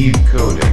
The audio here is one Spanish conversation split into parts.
Coding.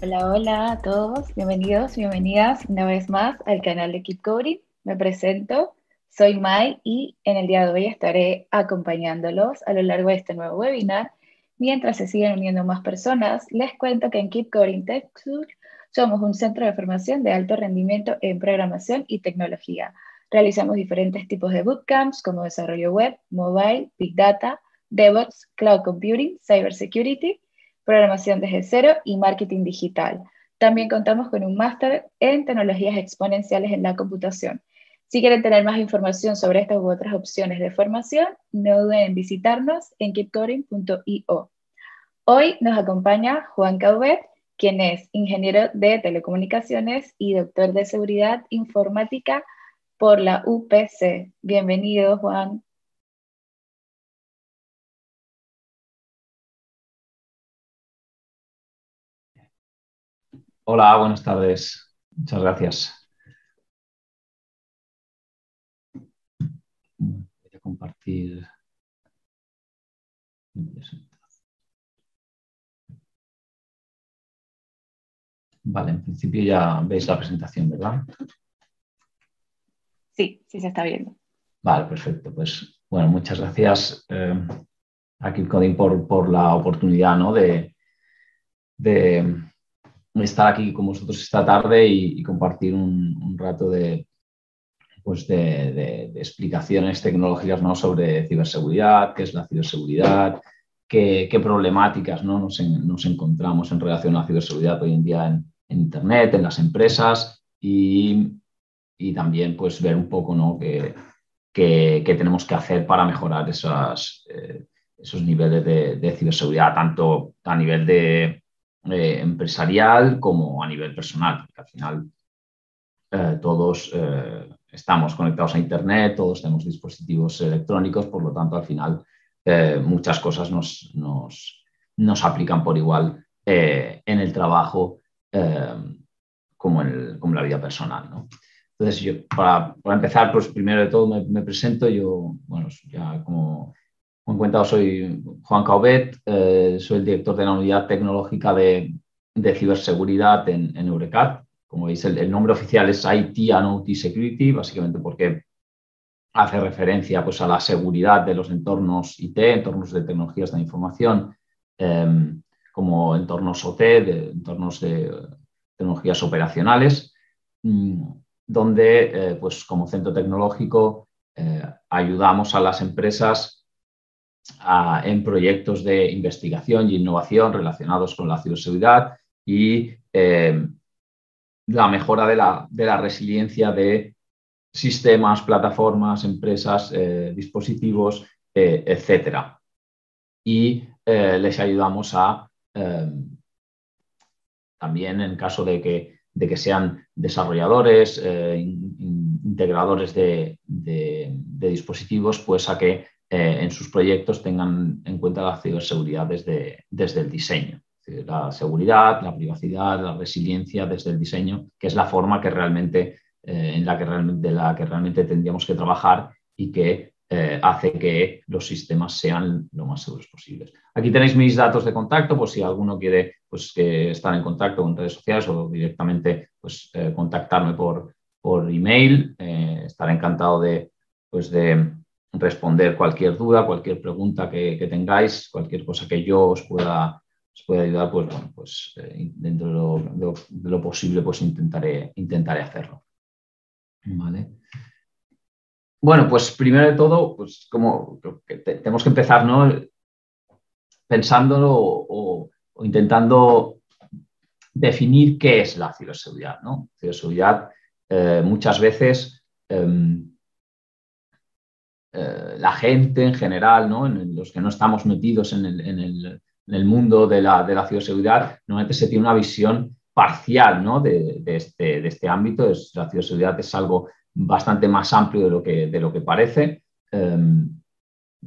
Hola, hola a todos, bienvenidos, bienvenidas una vez más al canal de Keep Coding. Me presento, soy Mai y en el día de hoy estaré acompañándolos a lo largo de este nuevo webinar. Mientras se siguen uniendo más personas, les cuento que en Keep Coding TechSur somos un centro de formación de alto rendimiento en programación y tecnología. Realizamos diferentes tipos de bootcamps como desarrollo web, mobile, big data, DevOps, cloud computing, cybersecurity programación desde cero y marketing digital. También contamos con un máster en tecnologías exponenciales en la computación. Si quieren tener más información sobre estas u otras opciones de formación, no duden en visitarnos en keepcoding.io. Hoy nos acompaña Juan Caubet, quien es ingeniero de telecomunicaciones y doctor de seguridad informática por la UPC. Bienvenido, Juan. Hola, buenas tardes. Muchas gracias. Voy a compartir. Vale, en principio ya veis la presentación, ¿verdad? Sí, sí se está viendo. Vale, perfecto. Pues bueno, muchas gracias eh, a Keep por, por, la oportunidad ¿no? de, de estar aquí con vosotros esta tarde y, compartir un, rato de, pues de, explicaciones tecnológicas ¿no? sobre ciberseguridad, qué es la ciberseguridad, qué, problemáticas ¿no? nos, encontramos en relación a la ciberseguridad hoy en día en, Internet, en las empresas y, también pues, ver un poco ¿no? qué, tenemos que hacer para mejorar esas, eh, esos niveles de ciberseguridad, tanto a nivel de eh, empresarial como a nivel personal, porque al final eh, todos eh, estamos conectados a Internet, todos tenemos dispositivos electrónicos, por lo tanto, al final muchas cosas nos, nos, aplican por igual en el trabajo como, en como la vida personal. ¿no? Entonces, yo, para, empezar, pues primero de todo me, me presento, yo, bueno, ya como como he soy Juan Caubet, eh, soy el director de la unidad tecnológica de, ciberseguridad en, en, Eurecat. Como veis, el, nombre oficial es IT and OT Security, básicamente porque hace referencia pues, a la seguridad de los entornos IT, entornos de tecnologías de información, em, como entornos OT, de, entornos de tecnologías operacionales, mm, donde, eh, pues, como centro tecnológico, eh, ayudamos a las empresas en proyectos de investigación y innovación relacionados con la ciberseguridad y eh, la mejora de la, resiliencia de sistemas, plataformas, empresas, eh, dispositivos, eh, etc. Y les ayudamos a, también en caso de que, de que sean desarrolladores, integradores de, de, dispositivos, pues a que eh, en sus proyectos tengan en cuenta la ciberseguridad desde, desde el diseño. La seguridad, la privacidad, la resiliencia desde el diseño, que es la forma que realmente, eh, en la que realmente, de la que realmente tendríamos que trabajar y que eh, hace que los sistemas sean lo más seguros posibles. Aquí tenéis mis datos de contacto, por si alguno quiere pues, que estar en contacto con redes sociales o directamente pues, contactarme por, por email. estaré encantado de, pues, de, responder cualquier duda, cualquier pregunta que, tengáis, cualquier cosa que yo os pueda, ayudar, pues, bueno, pues eh, dentro de lo, posible pues intentaré, intentaré hacerlo. Vale. Bueno, pues primero de todo, pues como tenemos que empezar, ¿no? Pensándolo o, intentando definir qué es la ciberseguridad, ¿no? Ciberseguridad eh, muchas veces em, eh, la gente en general, ¿no? los que no estamos metidos en el, mundo de la, ciberseguridad, normalmente se tiene una visión parcial ¿no? de, este, de, este, ámbito. Es, la ciberseguridad es algo bastante más amplio de lo que, de lo que parece. Em,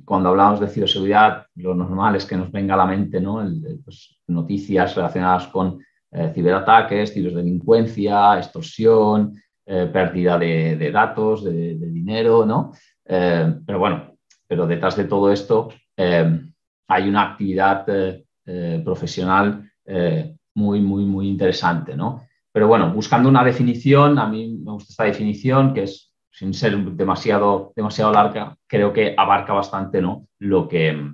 cuando hablamos de ciberseguridad, lo normal es que nos venga a la mente ¿no? Pues, noticias relacionadas con eh, ciberataques, ciberdelincuencia, extorsión, eh, pérdida de, datos, de, de, dinero, ¿no? Eh, pero bueno, pero detrás de todo esto eh, hay una actividad profesional muy, muy, muy interesante, ¿no? Pero bueno, buscando una definición, a mí me gusta esta definición, que es, sin ser demasiado, demasiado larga, creo que abarca bastante ¿no? lo, que,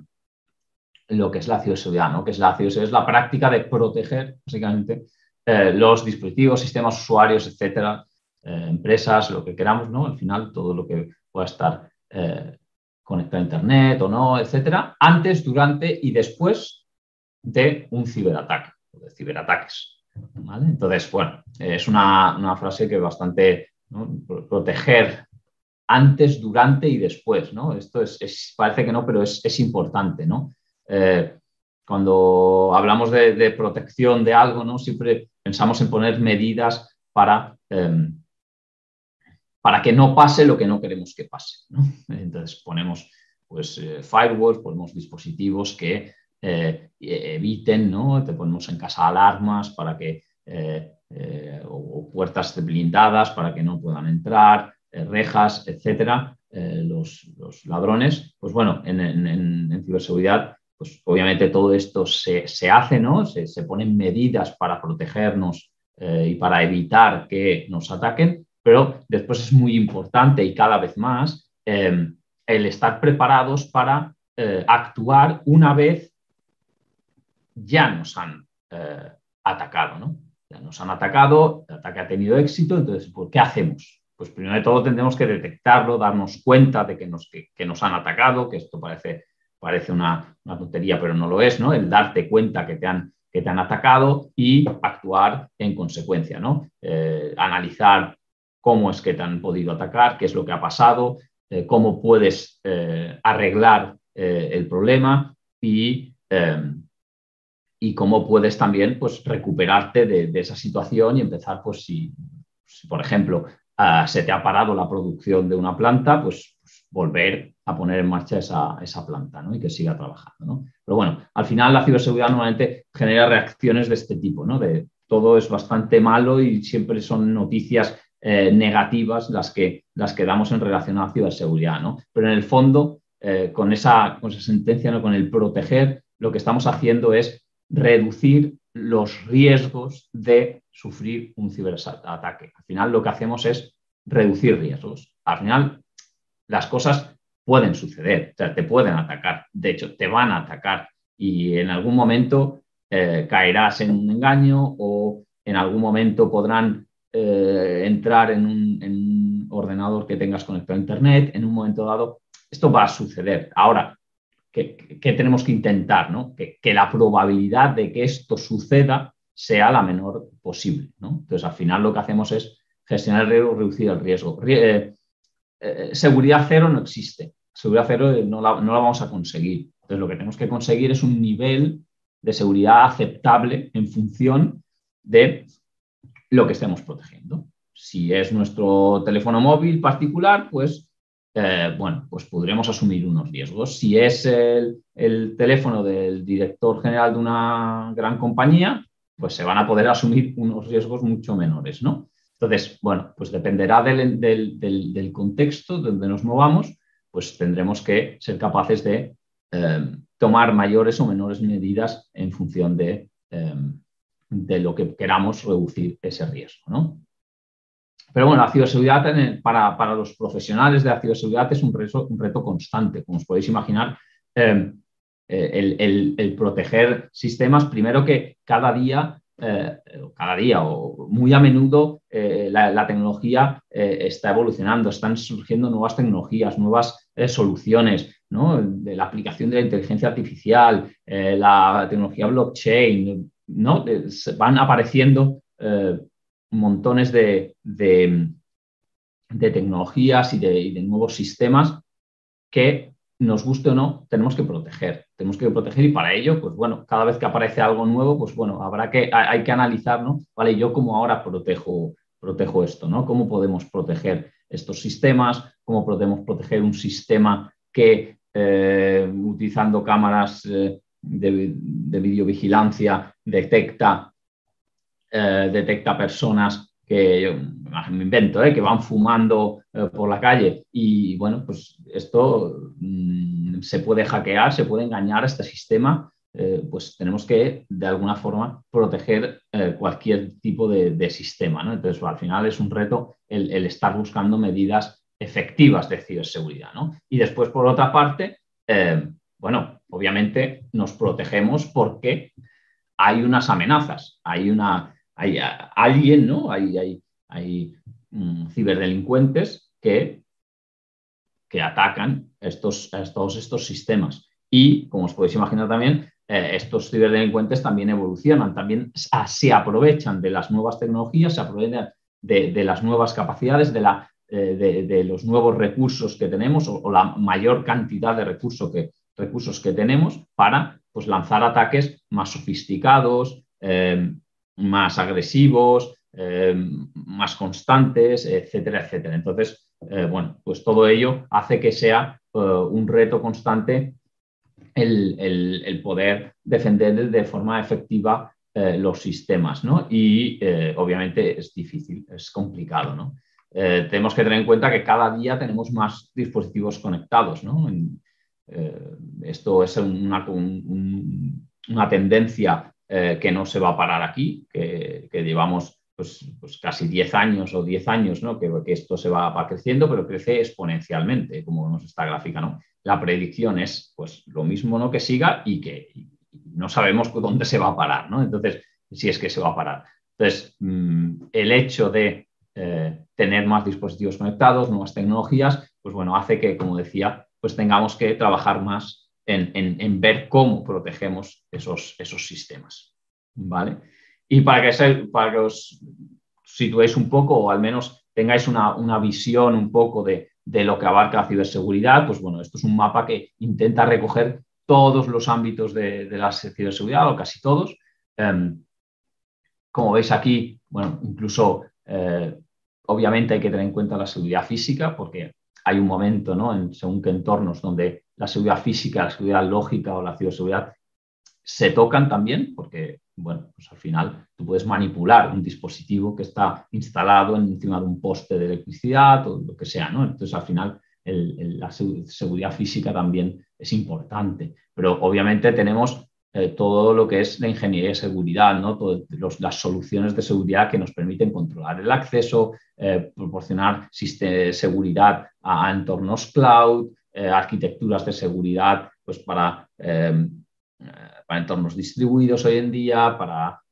lo que es la ciberseguridad, ¿no? que es la ciberseguridad, es la práctica de proteger, básicamente, eh, los dispositivos, sistemas, usuarios, etcétera, eh, empresas, lo que queramos, ¿no? Al final, todo lo que pueda estar eh, conectado a Internet o no, etcétera, antes, durante y después de un ciberataque o de ciberataques. Entonces, bueno, es una, frase que bastante proteger antes, durante y después, ¿no? Esto es, parece que no, pero es, importante, ¿no? Eh, cuando hablamos de, protección de algo, ¿no? Siempre pensamos en poner medidas para, em, para que no pase lo que no queremos que pase, Entonces ponemos pues, eh, firewalls, ponemos dispositivos que eh, eviten, ¿no? Te ponemos en casa alarmas para que, eh, o, puertas blindadas para que no puedan entrar, rejas, etcétera, los, ladrones. Pues bueno, en, ciberseguridad, pues obviamente todo esto se, hace, ¿no? Se, se, ponen medidas para protegernos y para evitar que nos ataquen, pero después es muy importante y cada vez más el estar preparados para actuar una vez ya nos han eh, atacado, ¿no? Ya nos han atacado, el ataque ha tenido éxito, entonces, ¿por qué hacemos? Pues primero de todo tendremos que detectarlo, darnos cuenta de que nos, que, nos han atacado, que esto parece, parece una, tontería, pero no lo es, ¿no? El darte cuenta que te han, que te han atacado y actuar en consecuencia, ¿no? Eh, analizar cómo es que te han podido atacar, qué es lo que ha pasado, eh, cómo puedes arreglar el problema y y cómo puedes también pues, recuperarte de, esa situación y empezar, pues si, por ejemplo, ah, se te ha parado la producción de una planta, pues, pues volver a poner en marcha esa, esa planta y que siga trabajando. ¿no? Pero bueno, al final la ciberseguridad normalmente genera reacciones de este tipo, ¿no? de todo es bastante malo y siempre son noticias eh, negativas las que, las que damos en relación a la ciberseguridad. ¿no? Pero en el fondo, eh, con, esa, con esa sentencia, ¿no? con el proteger, lo que estamos haciendo es reducir los riesgos de sufrir un ciberataque. Al final lo que hacemos es reducir riesgos. Al final las cosas pueden suceder, o sea, te pueden atacar, de hecho te van a atacar y en algún momento eh, caerás en un engaño o en algún momento podrán eh, entrar en un, en un ordenador que tengas conectado a Internet, en un momento dado, esto va a suceder. Ahora, que, tenemos que intentar, ¿no? que, la probabilidad de que esto suceda sea la menor posible. Entonces, al final lo que hacemos es gestionar el riesgo, reducir el riesgo. Eh, eh, seguridad cero no existe. Seguridad cero no la, no la vamos a conseguir. Entonces, lo que tenemos que conseguir es un nivel de seguridad aceptable en función de lo que estemos protegiendo. Si es nuestro teléfono móvil particular, pues eh, bueno, pues podremos asumir unos riesgos. Si es el, teléfono del director general de una gran compañía, pues se van a poder asumir unos riesgos mucho menores, ¿no? Entonces, bueno, pues dependerá del, contexto donde nos movamos, pues tendremos que ser capaces de eh, tomar mayores o menores medidas en función de, eh, de lo que queramos reducir ese riesgo, ¿no? Pero bueno, la ciberseguridad para, los profesionales de la ciberseguridad es un reto, un reto constante, como os podéis imaginar. Eh, eh, el, proteger sistemas, primero que cada día, eh, cada día o muy a menudo la, tecnología está evolucionando, están surgiendo nuevas tecnologías, nuevas soluciones, ¿no? de la aplicación de la inteligencia artificial, la tecnología blockchain, ¿no? van apareciendo montones de, tecnologías y de, nuevos sistemas que, nos guste o no, tenemos que proteger. Tenemos que proteger y para ello, pues bueno, cada vez que aparece algo nuevo, pues bueno, habrá que, hay que analizar, ¿no? Vale, yo cómo ahora protejo, protejo esto, ¿no? ¿Cómo podemos proteger estos sistemas? ¿Cómo podemos proteger un sistema que eh, utilizando cámaras eh, de, de videovigilancia detecta eh, detecta personas que yo me invento, eh, que van fumando eh, por la calle y bueno, pues esto mm, se puede hackear, se puede engañar a este sistema pues tenemos que de alguna forma proteger cualquier tipo de, sistema. ¿no? Entonces, al final es un reto el, estar buscando medidas efectivas de ciberseguridad. ¿no? Y después, por otra parte, bueno, obviamente nos protegemos porque hay unas amenazas, hay una, hay alguien, ¿no? Hay, hay, hay mm, ciberdelincuentes que, que atacan estos, todos estos sistemas. Y, como os podéis imaginar también, eh, estos ciberdelincuentes también evolucionan, también se aprovechan de las nuevas tecnologías, se aprovechan de, las nuevas capacidades, de, la, eh, de, los nuevos recursos que tenemos o, la mayor cantidad de recursos que, recursos que tenemos para pues, lanzar ataques más sofisticados, eh, más agresivos, eh, más constantes, etcétera, etcétera. Entonces, eh, bueno, pues todo ello hace que sea un reto constante el, poder defender de forma efectiva los sistemas, ¿no? Y obviamente es difícil, es complicado, ¿no? tenemos que tener en cuenta que cada día tenemos más dispositivos conectados, ¿no? Eh, esto es una, una tendencia eh, que no se va a parar aquí, que, llevamos pues, pues, casi 10 años o 10 años ¿no? que, esto se va, creciendo, pero crece exponencialmente, como vemos esta gráfica. ¿no? La predicción es pues, lo mismo ¿no? que siga y que no sabemos dónde se va a parar. ¿no? Entonces, si es que se va a parar. Entonces, mm, el hecho de eh, tener más dispositivos conectados, nuevas tecnologías, pues bueno, hace que, como decía, pues tengamos que trabajar más en, ver cómo protegemos esos, esos sistemas. ¿vale? Y para que, para que os situéis un poco o al menos tengáis una, visión un poco de, lo que abarca la ciberseguridad, pues bueno, esto es un mapa que intenta recoger todos los ámbitos de, la ciberseguridad o casi todos. Em, como veis aquí, bueno, incluso eh, obviamente hay que tener en cuenta la seguridad física porque hay un momento, ¿no? En según qué entornos, donde la seguridad física, la seguridad lógica o la ciberseguridad se tocan también, porque, bueno, pues al final tú puedes manipular un dispositivo que está instalado encima de un poste de electricidad o lo que sea, ¿no? Entonces, al final, la seguridad física también es importante, pero obviamente tenemos eh, todo lo que es la ingeniería de seguridad, ¿no? las soluciones de seguridad que nos permiten controlar el acceso, eh, proporcionar seguridad a, entornos cloud, eh, arquitecturas de seguridad pues para, para, entornos distribuidos hoy en día, para,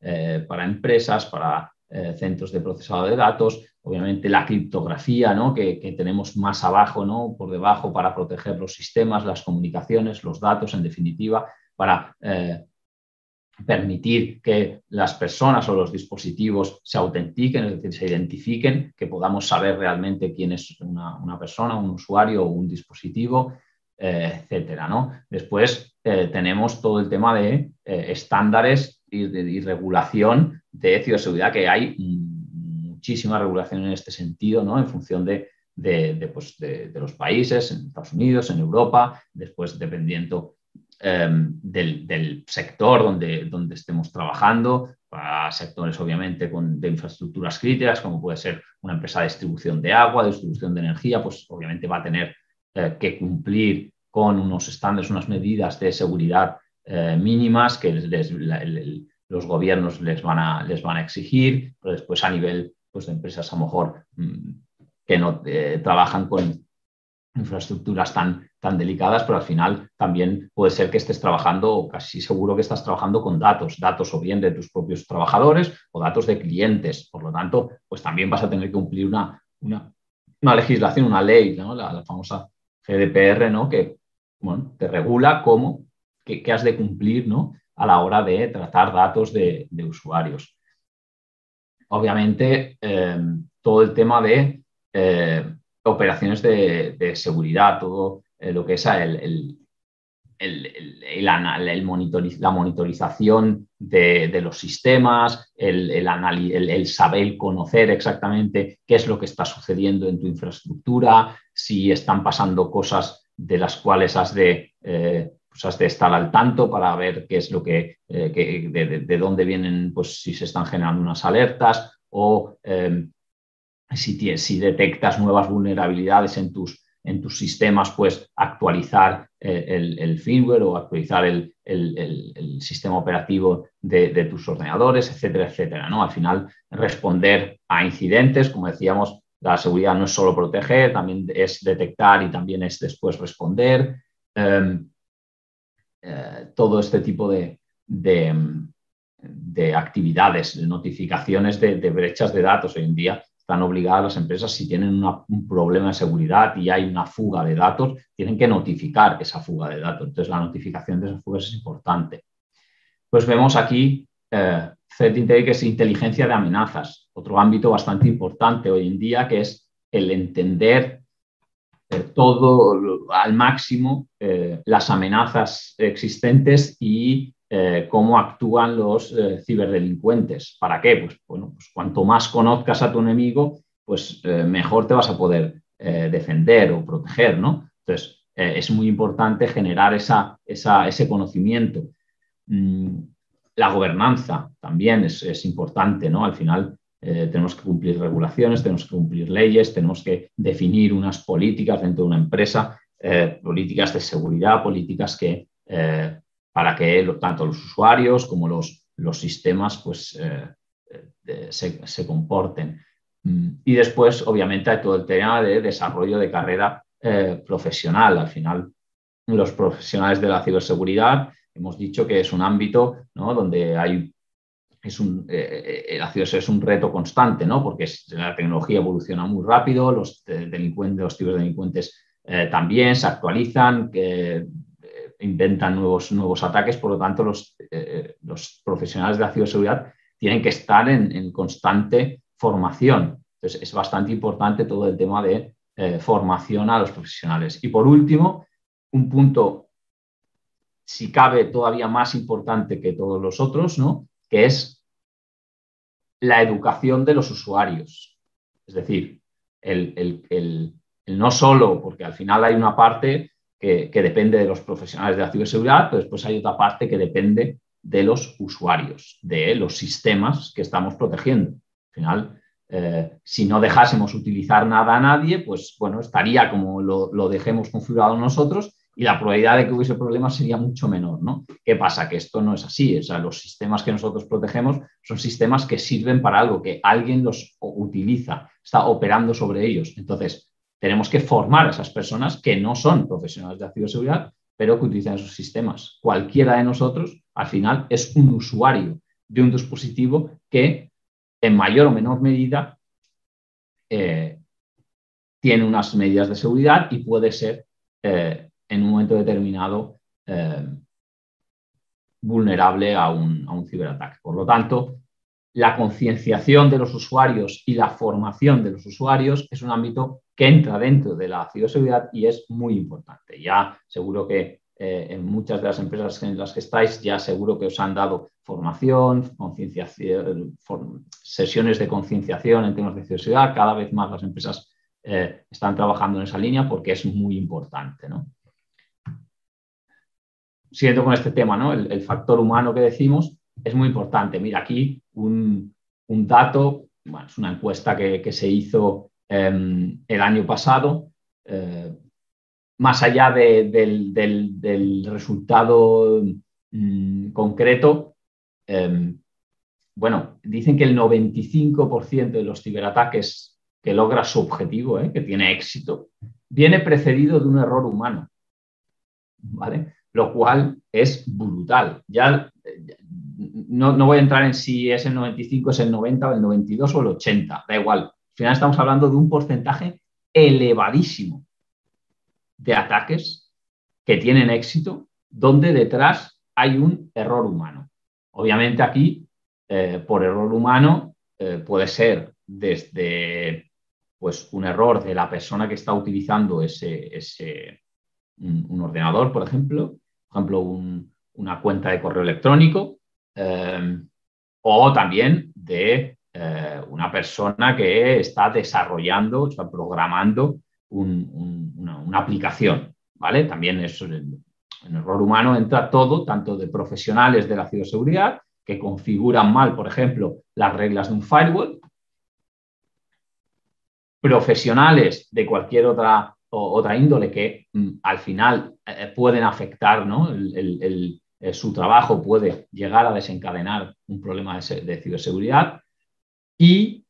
para empresas, para centros de procesado de datos, obviamente la criptografía ¿no? que, que, tenemos más abajo, ¿no? por debajo, para proteger los sistemas, las comunicaciones, los datos, en definitiva para eh, permitir que las personas o los dispositivos se autentiquen, es decir, se identifiquen, que podamos saber realmente quién es una, persona, un usuario o un dispositivo, eh, etcétera. ¿no? Después eh, tenemos todo el tema de estándares y, de, regulación de ciberseguridad, que hay muchísima regulación en este sentido, ¿no? en función de, pues, de, los países, en Estados Unidos, en Europa, después dependiendo Em, del, sector donde, donde estemos trabajando, para sectores obviamente con, de infraestructuras críticas, como puede ser una empresa de distribución de agua, de distribución de energía, pues obviamente va a tener eh, que cumplir con unos estándares, unas medidas de seguridad eh, mínimas que los gobiernos les van, a, les van a exigir, pero después a nivel pues, de empresas a lo mejor mm, que no eh, trabajan con infraestructuras tan, tan delicadas, pero al final también puede ser que estés trabajando, casi seguro que estás trabajando con datos, datos o bien de tus propios trabajadores o datos de clientes. Por lo tanto, pues también vas a tener que cumplir una, una, legislación, una ley, la, famosa GDPR, ¿no? que bueno, te regula cómo, qué, has de cumplir ¿no? a la hora de tratar datos de, usuarios. Obviamente, eh, todo el tema de eh, operaciones de, seguridad, todo eh, lo que es la monitorización de, los sistemas, el, saber conocer exactamente qué es lo que está sucediendo en tu infraestructura, si están pasando cosas de las cuales has de, eh, pues de estar al tanto para ver qué es lo que, eh, de, dónde vienen, pues si se están generando unas alertas o si, si detectas nuevas vulnerabilidades en tus, en tus sistemas, pues actualizar el, firmware o actualizar el, sistema operativo de, tus ordenadores, etcétera, etcétera. ¿no? Al final, responder a incidentes, como decíamos, la seguridad no es solo proteger, también es detectar y también es después responder. Em, eh, todo este tipo de, de, actividades, de notificaciones de, brechas de datos. Hoy en día están obligadas las empresas, si tienen un problema de seguridad y hay una fuga de datos, tienen que notificar esa fuga de datos. Entonces, la notificación de esas fugas es importante. Pues vemos aquí eh, que es inteligencia de amenazas, otro ámbito bastante importante hoy en día, que es el entender eh, todo al máximo eh, las amenazas existentes y eh, cómo actúan los ciberdelincuentes. ¿Para qué? Pues, bueno, pues cuanto más conozcas a tu enemigo, pues mejor te vas a poder defender o proteger, ¿no? Entonces, es muy importante generar esa, ese conocimiento. Mm, la gobernanza también es, es importante, ¿no? Al final, eh, tenemos que cumplir regulaciones, tenemos que cumplir leyes, tenemos que definir unas políticas dentro de una empresa, eh, políticas de seguridad, políticas que, eh, para que tanto los usuarios como los, los sistemas pues, se, se, comporten. Mm, y después, obviamente, hay todo el tema de desarrollo de carrera profesional. Al final, los profesionales de la ciberseguridad hemos dicho que es un ámbito ¿no? donde hay es un, eh, eh, es un reto constante, ¿no? porque la tecnología evoluciona muy rápido, los delincuentes, los tipos de delincuentes eh, también se actualizan, que inventan nuevos, nuevos ataques, por lo tanto los, los profesionales de la ciberseguridad tienen que estar en, constante formación. Entonces es bastante importante todo el tema de formación a los profesionales. Y por último, un punto, si cabe, todavía más importante que todos los otros, ¿no? que es la educación de los usuarios. Es decir, el, no solo, porque al final hay una parte que, depende de los profesionales de la ciberseguridad, pero después hay otra parte que depende de los usuarios, de los sistemas que estamos protegiendo. Al final, eh, si no dejásemos utilizar nada a nadie, pues bueno, estaría como lo, lo dejemos configurado nosotros y la probabilidad de que hubiese problemas sería mucho menor, ¿no? ¿Qué pasa? Que esto no es así. O sea, los sistemas que nosotros protegemos son sistemas que sirven para algo, que alguien los utiliza, está operando sobre ellos. Entonces, tenemos que formar a esas personas que no son profesionales de ciberseguridad, pero que utilizan esos sistemas. Cualquiera de nosotros, al final, es un usuario de un dispositivo que, en mayor o menor medida, eh, tiene unas medidas de seguridad y puede ser eh, en un momento determinado eh, vulnerable a un, a un ciberataque. Por lo tanto, la concienciación de los usuarios y la formación de los usuarios es un ámbito que entra dentro de la ciberseguridad y es muy importante. Ya seguro que eh, en muchas de las empresas en las que estáis, ya seguro que os han dado formación, sesiones de concienciación en temas de ciberseguridad. Cada vez más las empresas eh, están trabajando en esa línea porque es muy importante. ¿no? siguiendo con este tema, ¿no? el, factor humano que decimos es muy importante. Mira, aquí un, dato, bueno, es una encuesta que, se hizo em, el año pasado. Eh, más allá del, resultado mm, concreto, em, bueno, dicen que el 95% de los ciberataques que logra su objetivo, ¿eh? que tiene éxito, viene precedido de un error humano. ¿Vale? lo cual es brutal. Ya no, voy a entrar en si es el 95, es el 90 o el 92 o el 80, da igual. Al final estamos hablando de un porcentaje elevadísimo de ataques que tienen éxito, donde detrás hay un error humano. Obviamente aquí, eh, por error humano, eh, puede ser desde pues, un error de la persona que está utilizando ese, ese un ordenador, por ejemplo, por ejemplo, una cuenta de correo electrónico eh, o también de eh, una persona que está desarrollando, está programando una, aplicación. ¿vale? También es, en error humano entra todo, tanto de profesionales de la ciberseguridad que configuran mal, por ejemplo, las reglas de un firewall, profesionales de cualquier otra otra índole que mm, al final eh, pueden afectar, ¿no? Su trabajo puede llegar a desencadenar un problema de, ciberseguridad. Y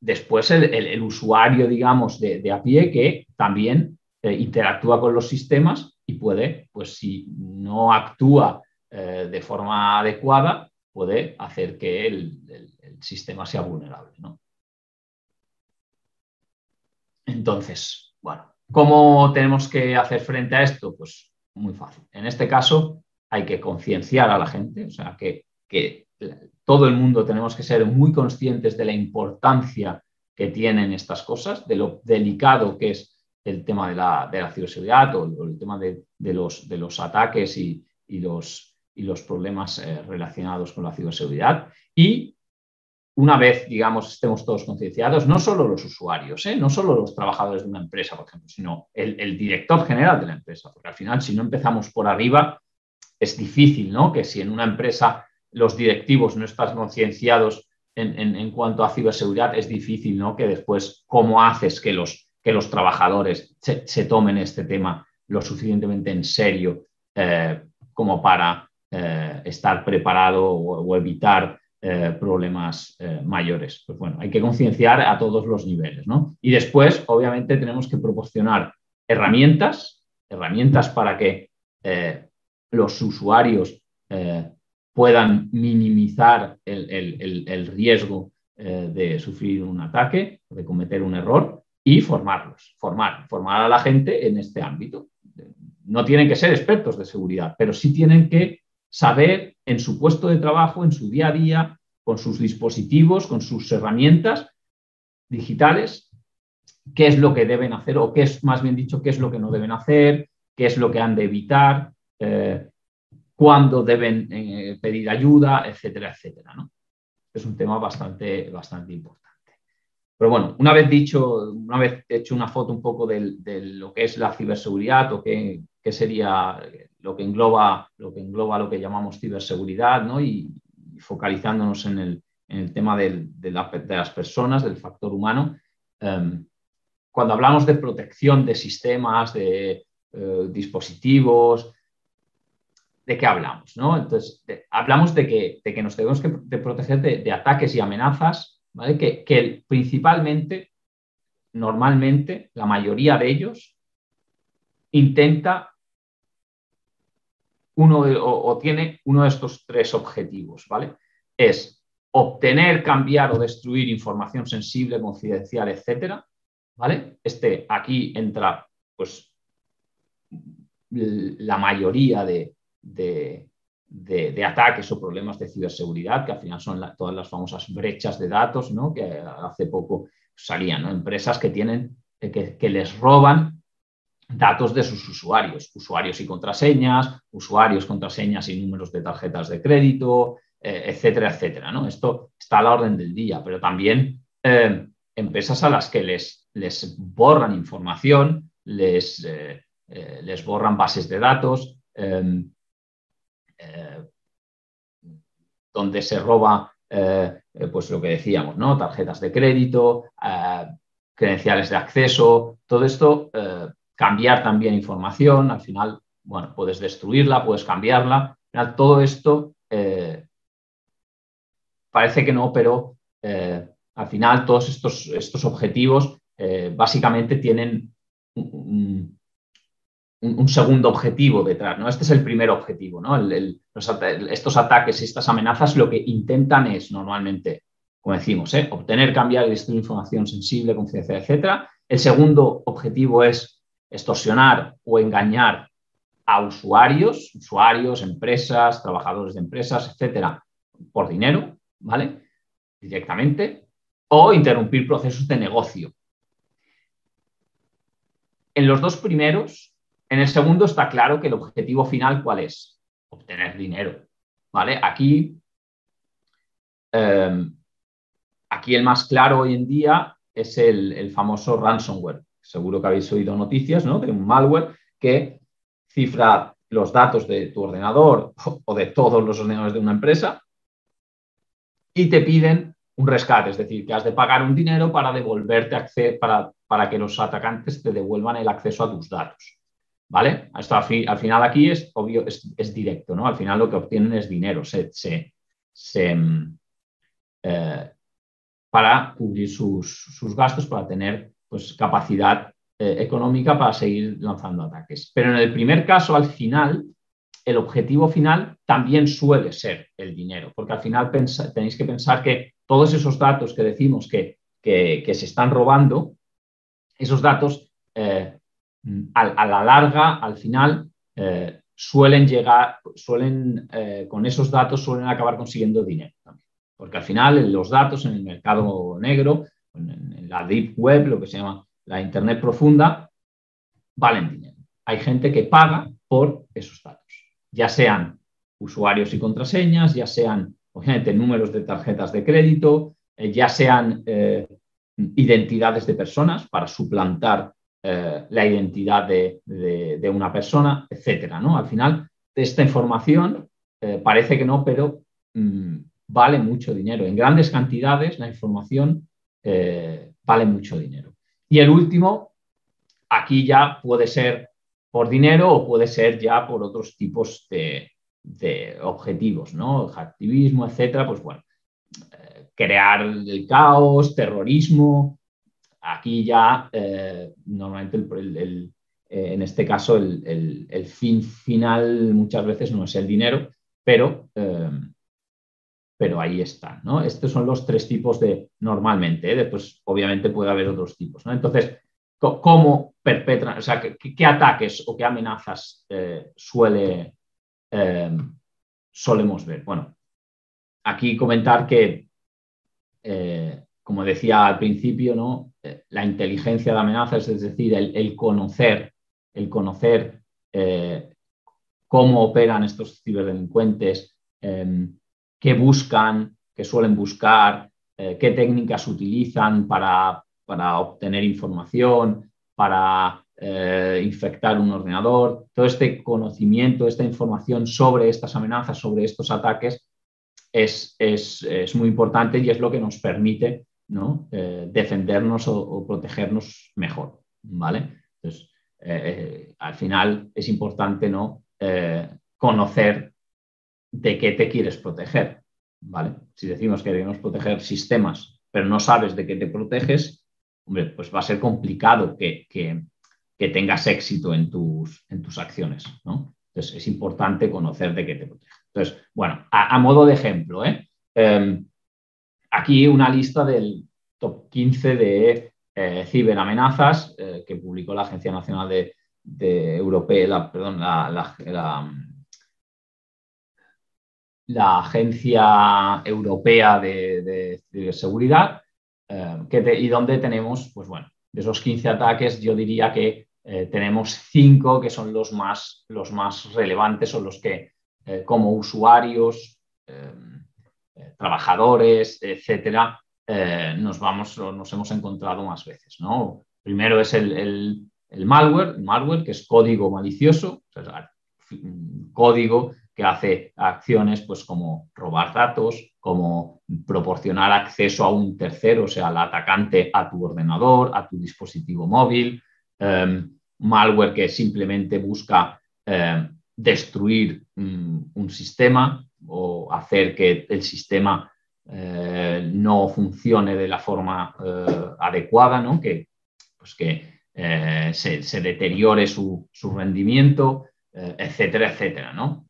después el, usuario, digamos, de, a pie que también interactúa con los sistemas y puede, pues si no actúa de forma adecuada, puede hacer que el, sistema sea vulnerable. Entonces, bueno, ¿cómo tenemos que hacer frente a esto? Pues muy fácil. En este caso hay que concienciar a la gente, o sea, que, todo el mundo tenemos que ser muy conscientes de la importancia que tienen estas cosas, de lo delicado que es el tema de la, ciberseguridad o, el tema de, los, de los, ataques y, los, y los problemas eh, relacionados con la ciberseguridad. Y una vez, digamos, estemos todos concienciados, no solo los usuarios, ¿eh? no solo los trabajadores de una empresa, por ejemplo, sino el, director general de la empresa, porque al final, si no empezamos por arriba, es difícil, ¿no? Que si en una empresa los directivos no están concienciados en, cuanto a ciberseguridad, es difícil, ¿no? Que después, ¿cómo haces que los, que los trabajadores se, tomen este tema lo suficientemente en serio eh, como para eh, estar preparado o, evitar eh, problemas eh, mayores. Pues bueno, hay que concienciar a todos los niveles, ¿no? Y después, obviamente, tenemos que proporcionar herramientas, herramientas para que los usuarios puedan minimizar el, riesgo de sufrir un ataque, de cometer un error y formarlos, formar, formar a la gente en este ámbito. No tienen que ser expertos de seguridad, pero sí tienen que saber en su puesto de trabajo, en su día a día, con sus dispositivos, con sus herramientas digitales, qué es lo que deben hacer o qué es, más bien dicho, qué es lo que no deben hacer, qué es lo que han de evitar, eh, cuándo deben eh, pedir ayuda, etcétera, etcétera. Es un tema bastante, bastante importante. Pero bueno, una vez dicho, una vez hecho una foto un poco de, lo que es la ciberseguridad o qué, sería lo que engloba lo que, engloba lo que llamamos ciberseguridad, ¿no? y, focalizándonos en el, tema de, las personas, del factor humano, em, cuando hablamos de protección de sistemas, de eh, dispositivos, ¿de qué hablamos? ¿no? Entonces, hablamos de que, de que, nos tenemos que proteger de ataques y amenazas que, principalmente, normalmente, la mayoría de ellos intenta uno o, tiene uno de estos tres objetivos, ¿vale? Es obtener, cambiar o destruir información sensible, confidencial, etcétera, ¿vale? Este aquí entra, pues, la mayoría de, de, ataques o problemas de ciberseguridad, que al final son todas las famosas brechas de datos, ¿no? que hace poco salían, empresas que, tienen, eh, que, les roban datos de sus usuarios, usuarios y contraseñas, usuarios, contraseñas y números de tarjetas de crédito, eh, etcétera, etcétera. Esto está a la orden del día, pero también eh, empresas a las que les, les borran información, les, les borran bases de datos, eh, donde se roba, eh, pues lo que decíamos, ¿no? Tarjetas de crédito, eh, credenciales de acceso, todo esto, cambiar también información, al final, bueno, puedes destruirla, puedes cambiarla, todo esto parece que no, pero al final todos estos, estos objetivos básicamente tienen un, un, segundo objetivo detrás, ¿no? Este es el primer objetivo, ¿no? estos ataques y estas amenazas lo que intentan es normalmente, como decimos, ¿eh? obtener, cambiar y destruir información sensible, confidencial, etc. El segundo objetivo es extorsionar o engañar a usuarios, usuarios, empresas, trabajadores de empresas, etcétera, por dinero, ¿vale? Directamente, o interrumpir procesos de negocio. En los dos primeros, en el segundo está claro que el objetivo final, ¿cuál es? Obtener dinero. ¿Vale? Aquí, em, aquí el más claro hoy en día es el, famoso ransomware. Seguro que habéis oído noticias ¿no? de un malware que cifra los datos de tu ordenador o de todos los ordenadores de una empresa y te piden un rescate, es decir, que has de pagar un dinero para devolverte para para que los atacantes te devuelvan el acceso a tus datos. ¿Vale? Esto al, final aquí es obvio, es, directo, ¿no? Al final lo que obtienen es dinero, se, mm, eh, para cubrir sus, gastos, para tener pues, capacidad eh, económica para seguir lanzando ataques. Pero en el primer caso, al final, el objetivo final también suele ser el dinero, porque al final tenéis que pensar que todos esos datos que decimos que, que, se están robando, esos datos eh, a, la larga, al final, eh, suelen llegar, suelen, con esos datos suelen acabar consiguiendo dinero. Porque al final los datos en el mercado negro, en, la deep web, lo que se llama la Internet profunda, valen dinero. Hay gente que paga por esos datos, ya sean usuarios y contraseñas, ya sean, obviamente, números de tarjetas de crédito, eh, ya sean identidades de personas para suplantar eh, la identidad de, una persona, etcétera. ¿no? Al final, esta información eh, parece que no, pero mm, vale mucho dinero. En grandes cantidades, la información eh, vale mucho dinero. Y el último, aquí ya puede ser por dinero o puede ser ya por otros tipos de, objetivos, ¿no? Activismo, etcétera, pues bueno, crear el caos, terrorismo, Aquí ya eh, normalmente eh, en este caso el, fin final muchas veces no es el dinero, pero, eh, pero ahí está. ¿no? Estos son los tres tipos de normalmente, después obviamente puede haber otros tipos. Entonces, ¿cómo perpetran, o sea, qué, ataques o qué amenazas suele, solemos ver? Bueno, aquí comentar que como decía al principio, ¿no? Eh, la inteligencia de amenazas, es decir, el, conocer, el conocer eh, cómo operan estos ciberdelincuentes, em, qué buscan, qué suelen buscar, eh, qué técnicas utilizan para, para obtener información, para infectar un ordenador. Todo este conocimiento, esta información sobre estas amenazas, sobre estos ataques, es, es, es muy importante y es lo que nos permite ¿no? Eh, defendernos o, protegernos mejor, ¿vale? Entonces, eh, eh, al final es importante, ¿no? conocer de qué te quieres proteger, ¿vale? Si decimos que debemos proteger sistemas, pero no sabes de qué te proteges, hombre, pues va a ser complicado que, tengas éxito en tus, en tus acciones, ¿no? Entonces, es importante conocer de qué te proteges. Entonces, bueno, a, modo de ejemplo, ¿eh? Em, aquí una lista del top 15 de eh, ciberamenazas eh, que publicó la Agencia Nacional de, Europea, perdón, la, Agencia Europea de, Ciberseguridad, eh, y donde tenemos, pues bueno, de esos 15 ataques, yo diría que tenemos 5 que son los más, los más relevantes o los que como usuarios trabajadores, etcétera, eh, nos, vamos, nos hemos encontrado más veces. ¿no? Primero es el, malware, malware, que es código malicioso, código que hace acciones pues, como robar datos, como proporcionar acceso a un tercero, o sea, al atacante a tu ordenador, a tu dispositivo móvil, em, malware que simplemente busca em, destruir mm, un sistema, o hacer que el sistema eh, no funcione de la forma eh, adecuada, ¿no? que, pues que eh, se, deteriore su, rendimiento, etcétera, etcétera. ¿no?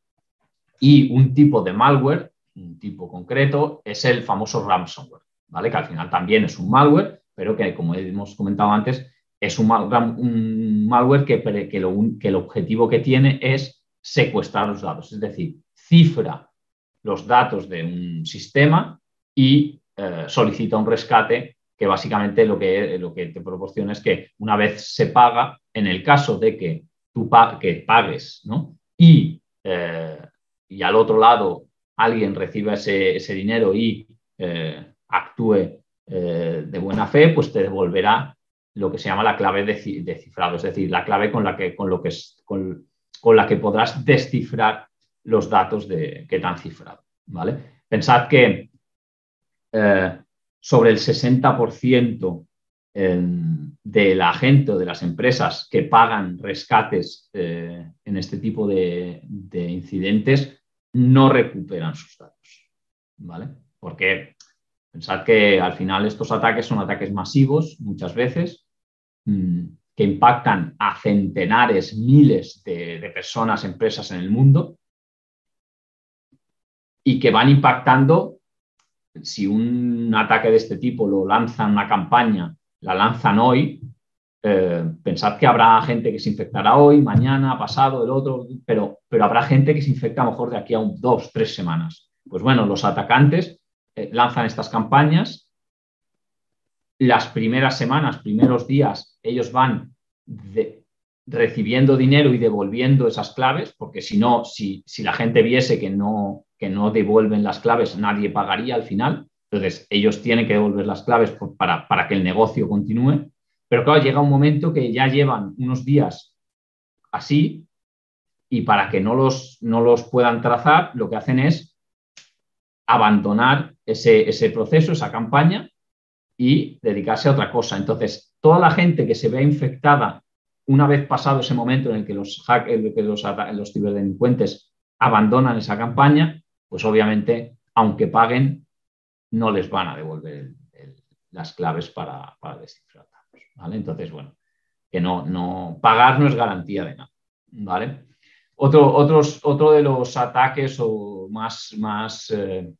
Y un tipo de malware, un tipo concreto, es el famoso ransomware, ¿vale? que al final también es un malware, pero que, como hemos comentado antes, es un, malware que, que, el objetivo que tiene es secuestrar los datos, es decir, cifra los datos de un sistema y eh, solicita un rescate que básicamente lo que, lo que te proporciona es que una vez se paga, en el caso de que tú que pagues y, eh, y, al otro lado alguien reciba ese, dinero y eh, actúe de buena fe, pues te devolverá lo que se llama la clave de, cifrado, es decir, la clave con la que, con lo que, con, con la que podrás descifrar los datos de, que te han cifrado. ¿vale? Pensad que eh, sobre el 60% de la gente o de las empresas que pagan rescates eh, en este tipo de, incidentes no recuperan sus datos. ¿Vale? Porque pensad que al final estos ataques son ataques masivos muchas veces mm, que impactan a centenares, miles de personas, empresas en el mundo y que van impactando si un ataque de este tipo lo lanzan una campaña la lanzan hoy, eh, pensad que habrá gente que se infectará hoy, mañana, pasado, el otro, pero, pero habrá gente que se infecta a lo mejor de aquí a un, dos, tres semanas. Pues bueno, los atacantes eh, lanzan estas campañas. Las primeras semanas, primeros días, ellos van recibiendo dinero y devolviendo esas claves, porque si no, si, si la gente viese que no, que no devuelven las claves, nadie pagaría al final. Entonces, ellos tienen que devolver las claves para, para que el negocio continúe. Pero claro, llega un momento que ya llevan unos días así y para que no los, no los puedan trazar, lo que hacen es abandonar ese, ese, proceso, esa campaña y dedicarse a otra cosa. Entonces, toda la gente que se ve infectada una vez pasado ese momento en el que los, que los, ciberdelincuentes abandonan esa campaña, pues obviamente, aunque paguen, no les van a devolver las claves para, para descifrar. ¿Vale? Entonces, bueno, que no, no, pagar no es garantía de nada. ¿vale? Otro, otros, otro de los ataques o más, más, eh,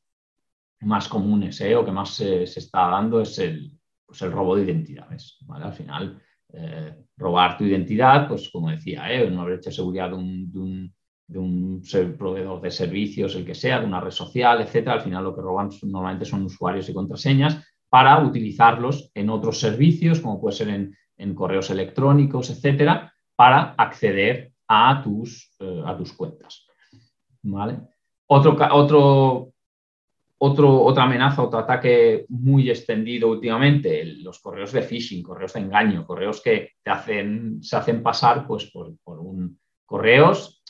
más comunes eh, o que más se está dando es el, pues el robo de identidades. ¿vale? Al final, eh, robar tu identidad, pues como decía, una brecha de seguridad de un de un proveedor de servicios, el que sea, de una red social, etcétera. Al final lo que roban normalmente son usuarios y contraseñas para utilizarlos en otros servicios, como puede ser en, correos electrónicos, etcétera, para acceder a tus, eh, a tus cuentas. ¿Vale? Otro, otro, otro, otra amenaza, otro ataque muy extendido últimamente, los correos de phishing, correos de engaño, correos que se hacen pasar pues, por, un correos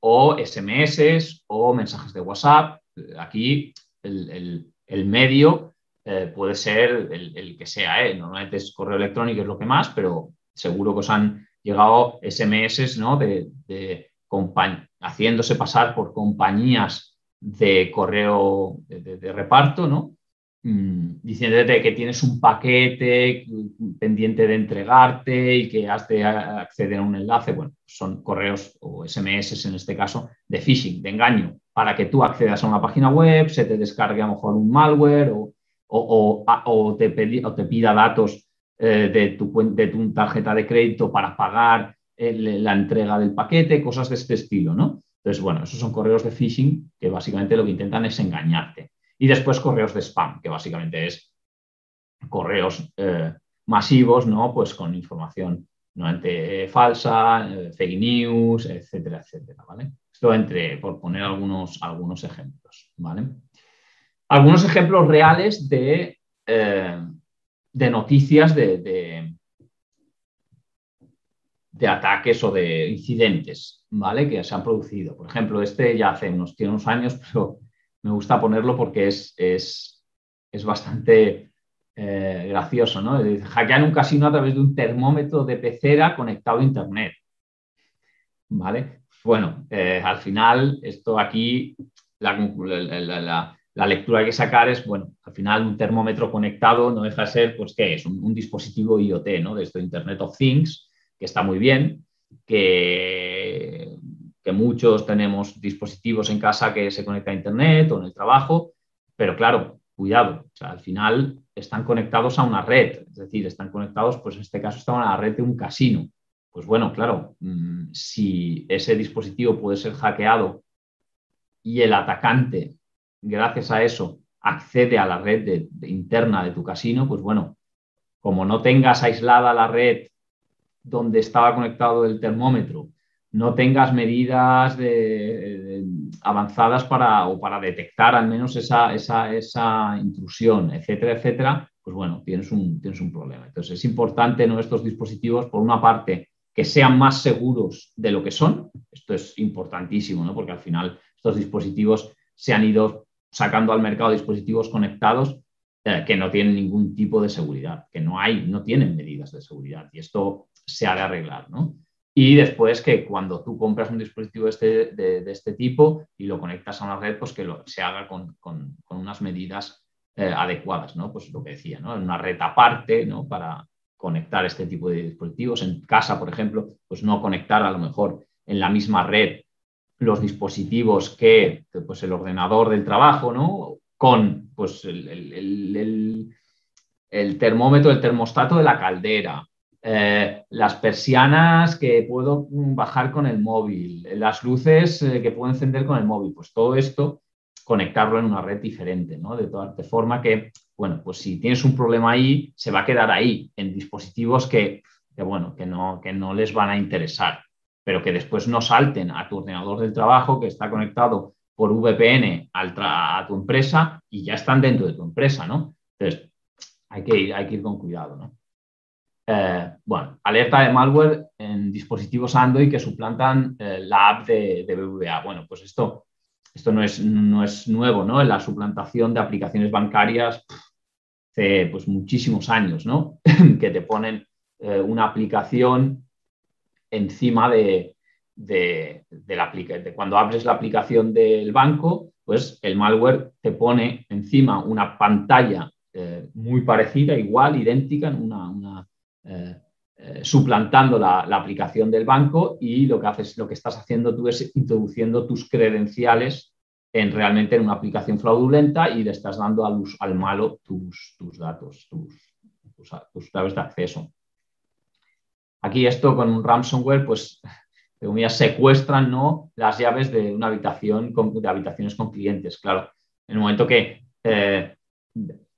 o SMS o mensajes de WhatsApp. Aquí el, medio eh, puede ser el, que sea. ¿eh? Normalmente es correo electrónico, es lo que más, pero seguro que os han llegado SMS ¿no? de, de haciéndose pasar por compañías de correo de, reparto, ¿no? Mm, diciéndote que tienes un paquete pendiente de entregarte y que has de acceder a un enlace, bueno, son correos o SMS en este caso de phishing, de engaño, para que tú accedas a una página web, se te descargue a lo mejor un malware o, o, te, te, pida datos eh, de, tu, de tu tarjeta de crédito para pagar la entrega del paquete, cosas de este estilo, ¿no? Entonces, bueno, esos son correos de phishing que básicamente lo que intentan es engañarte. Y después correos de spam, que básicamente es correos eh, masivos, ¿no? Pues con información nuevamente falsa, eh, fake news, etcétera, etcétera, ¿vale? Esto entre, por poner algunos, algunos ejemplos, ¿vale? Algunos ejemplos reales de, eh, de noticias de, de, ataques o de incidentes, ¿vale? Que se han producido. Por ejemplo, este ya hace unos, tiene unos años, pero me gusta ponerlo porque es, es, bastante eh, gracioso, ¿no? Hackean un casino a través de un termómetro de pecera conectado a Internet. ¿Vale? Bueno, eh, al final, esto aquí, la, que hay que sacar es, bueno, al final un termómetro conectado no deja de ser, pues, ¿qué es? Un, un dispositivo IoT, ¿no? De esto Internet of Things, que está muy bien, que muchos tenemos dispositivos en casa que se conectan a Internet o en el trabajo, pero claro, cuidado, al final están conectados a una red, es decir, están conectados, pues en este caso están a la red de un casino. Pues bueno, claro, mm, si ese dispositivo puede ser hackeado y el atacante, gracias a eso, accede a la red interna de tu casino, pues bueno, como no tengas aislada la red donde estaba conectado el termómetro no tengas medidas avanzadas para, o para detectar al menos esa, esa, intrusión, etcétera, etcétera, pues bueno, tienes un, tienes un problema. Entonces es importante ¿no? estos dispositivos, por una parte, que sean más seguros de lo que son. Esto es importantísimo, ¿no? porque al final estos dispositivos se han ido sacando al mercado dispositivos conectados eh, que no tienen ningún tipo de seguridad, que no hay, no tienen medidas de seguridad y esto se ha de arreglar, ¿no? Y después que cuando tú compras un dispositivo este, de, este tipo y lo conectas a una red, pues que lo, se haga con, con, unas medidas eh, adecuadas, ¿no? Pues lo que decía, ¿no? Una red aparte, ¿no? Para conectar este tipo de dispositivos. En casa, por ejemplo, pues no conectar a lo mejor en la misma red los dispositivos que pues el ordenador del trabajo, ¿no? Con pues el, el termómetro, el termostato de la caldera, eh, las persianas que puedo bajar con el móvil, las luces eh, que puedo encender con el móvil, pues todo esto conectarlo en una red diferente, ¿no? De, toda, forma que, bueno, pues si tienes un problema ahí, se va a quedar ahí, en dispositivos que, bueno, que no, que no les van a interesar, pero que después no salten a tu ordenador del trabajo que está conectado por VPN a tu empresa y ya están dentro de tu empresa, ¿no? Entonces, hay que ir, hay que ir con cuidado, ¿no? Eh, bueno, alerta de malware en dispositivos Android que suplantan eh, la app de, BBVA. Bueno, pues esto, esto no, es, no es nuevo, ¿no? La suplantación de aplicaciones bancarias hace pues, muchísimos años, ¿no? que te ponen eh, una aplicación encima de, de, la de cuando abres la aplicación del banco, pues el malware te pone encima una pantalla muy parecida, igual, idéntica, una, eh, eh, suplantando la, aplicación del banco y lo que haces, lo que estás haciendo tú es introduciendo tus credenciales en realmente en una aplicación fraudulenta y le estás dando al, al malo tus, tus datos, tus, tus, claves de acceso. Aquí esto con un ransomware, pues de secuestran ¿no? las llaves de una habitación de habitaciones con clientes. Claro, en el momento que eh,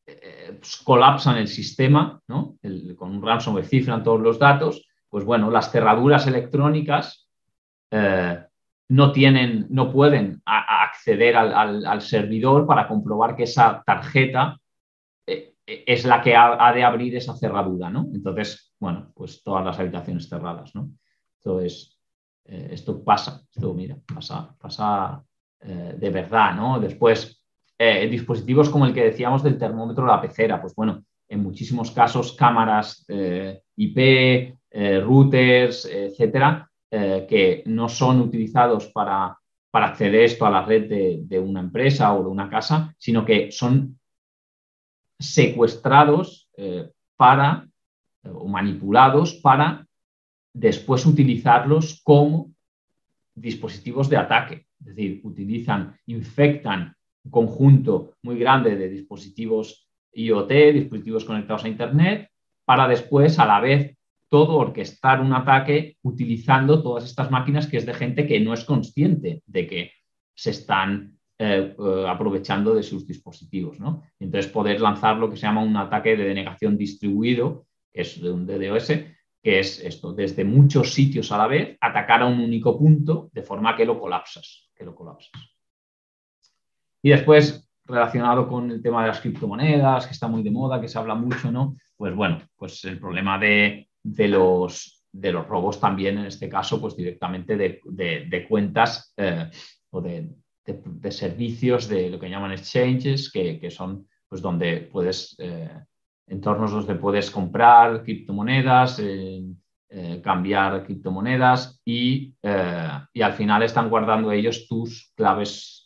eh, pues, colapsan el sistema, ¿no? con un ransomware cifran todos los datos, pues bueno, las cerraduras electrónicas eh, no tienen, no pueden acceder al, servidor para comprobar que esa tarjeta es la que ha, de abrir esa cerradura, ¿no? Entonces, bueno, pues todas las habitaciones cerradas, ¿no? Entonces, esto pasa, esto, mira, pasa, pasa de verdad, ¿no? Después, eh, dispositivos como el que decíamos del termómetro de la pecera, pues bueno, en muchísimos casos cámaras eh, IP, eh, routers, etcétera, que no son utilizados para, para acceder esto a la red de, de, una empresa o de una casa, sino que son secuestrados para o manipulados para después utilizarlos como dispositivos de ataque. Es decir, utilizan, infectan un conjunto muy grande de dispositivos IoT, dispositivos conectados a Internet, para después, a la vez, todo orquestar un ataque utilizando todas estas máquinas que es de gente que no es consciente de que se están eh, eh, aprovechando de sus dispositivos. ¿no? Entonces, poder lanzar lo que se llama un ataque de denegación distribuido, que es de un DDoS, que es esto, desde muchos sitios a la vez, atacar a un único punto de forma que lo colapsas, que lo colapsas. Y después, relacionado con el tema de las criptomonedas, que está muy de moda, que se habla mucho, ¿no? Pues bueno, pues el problema de, los, de los robos también, en este caso, pues directamente de, cuentas eh, o de, servicios de lo que llaman exchanges, que, son pues donde puedes, eh, entornos donde puedes comprar criptomonedas, eh, cambiar criptomonedas y, y al final están guardando ellos tus claves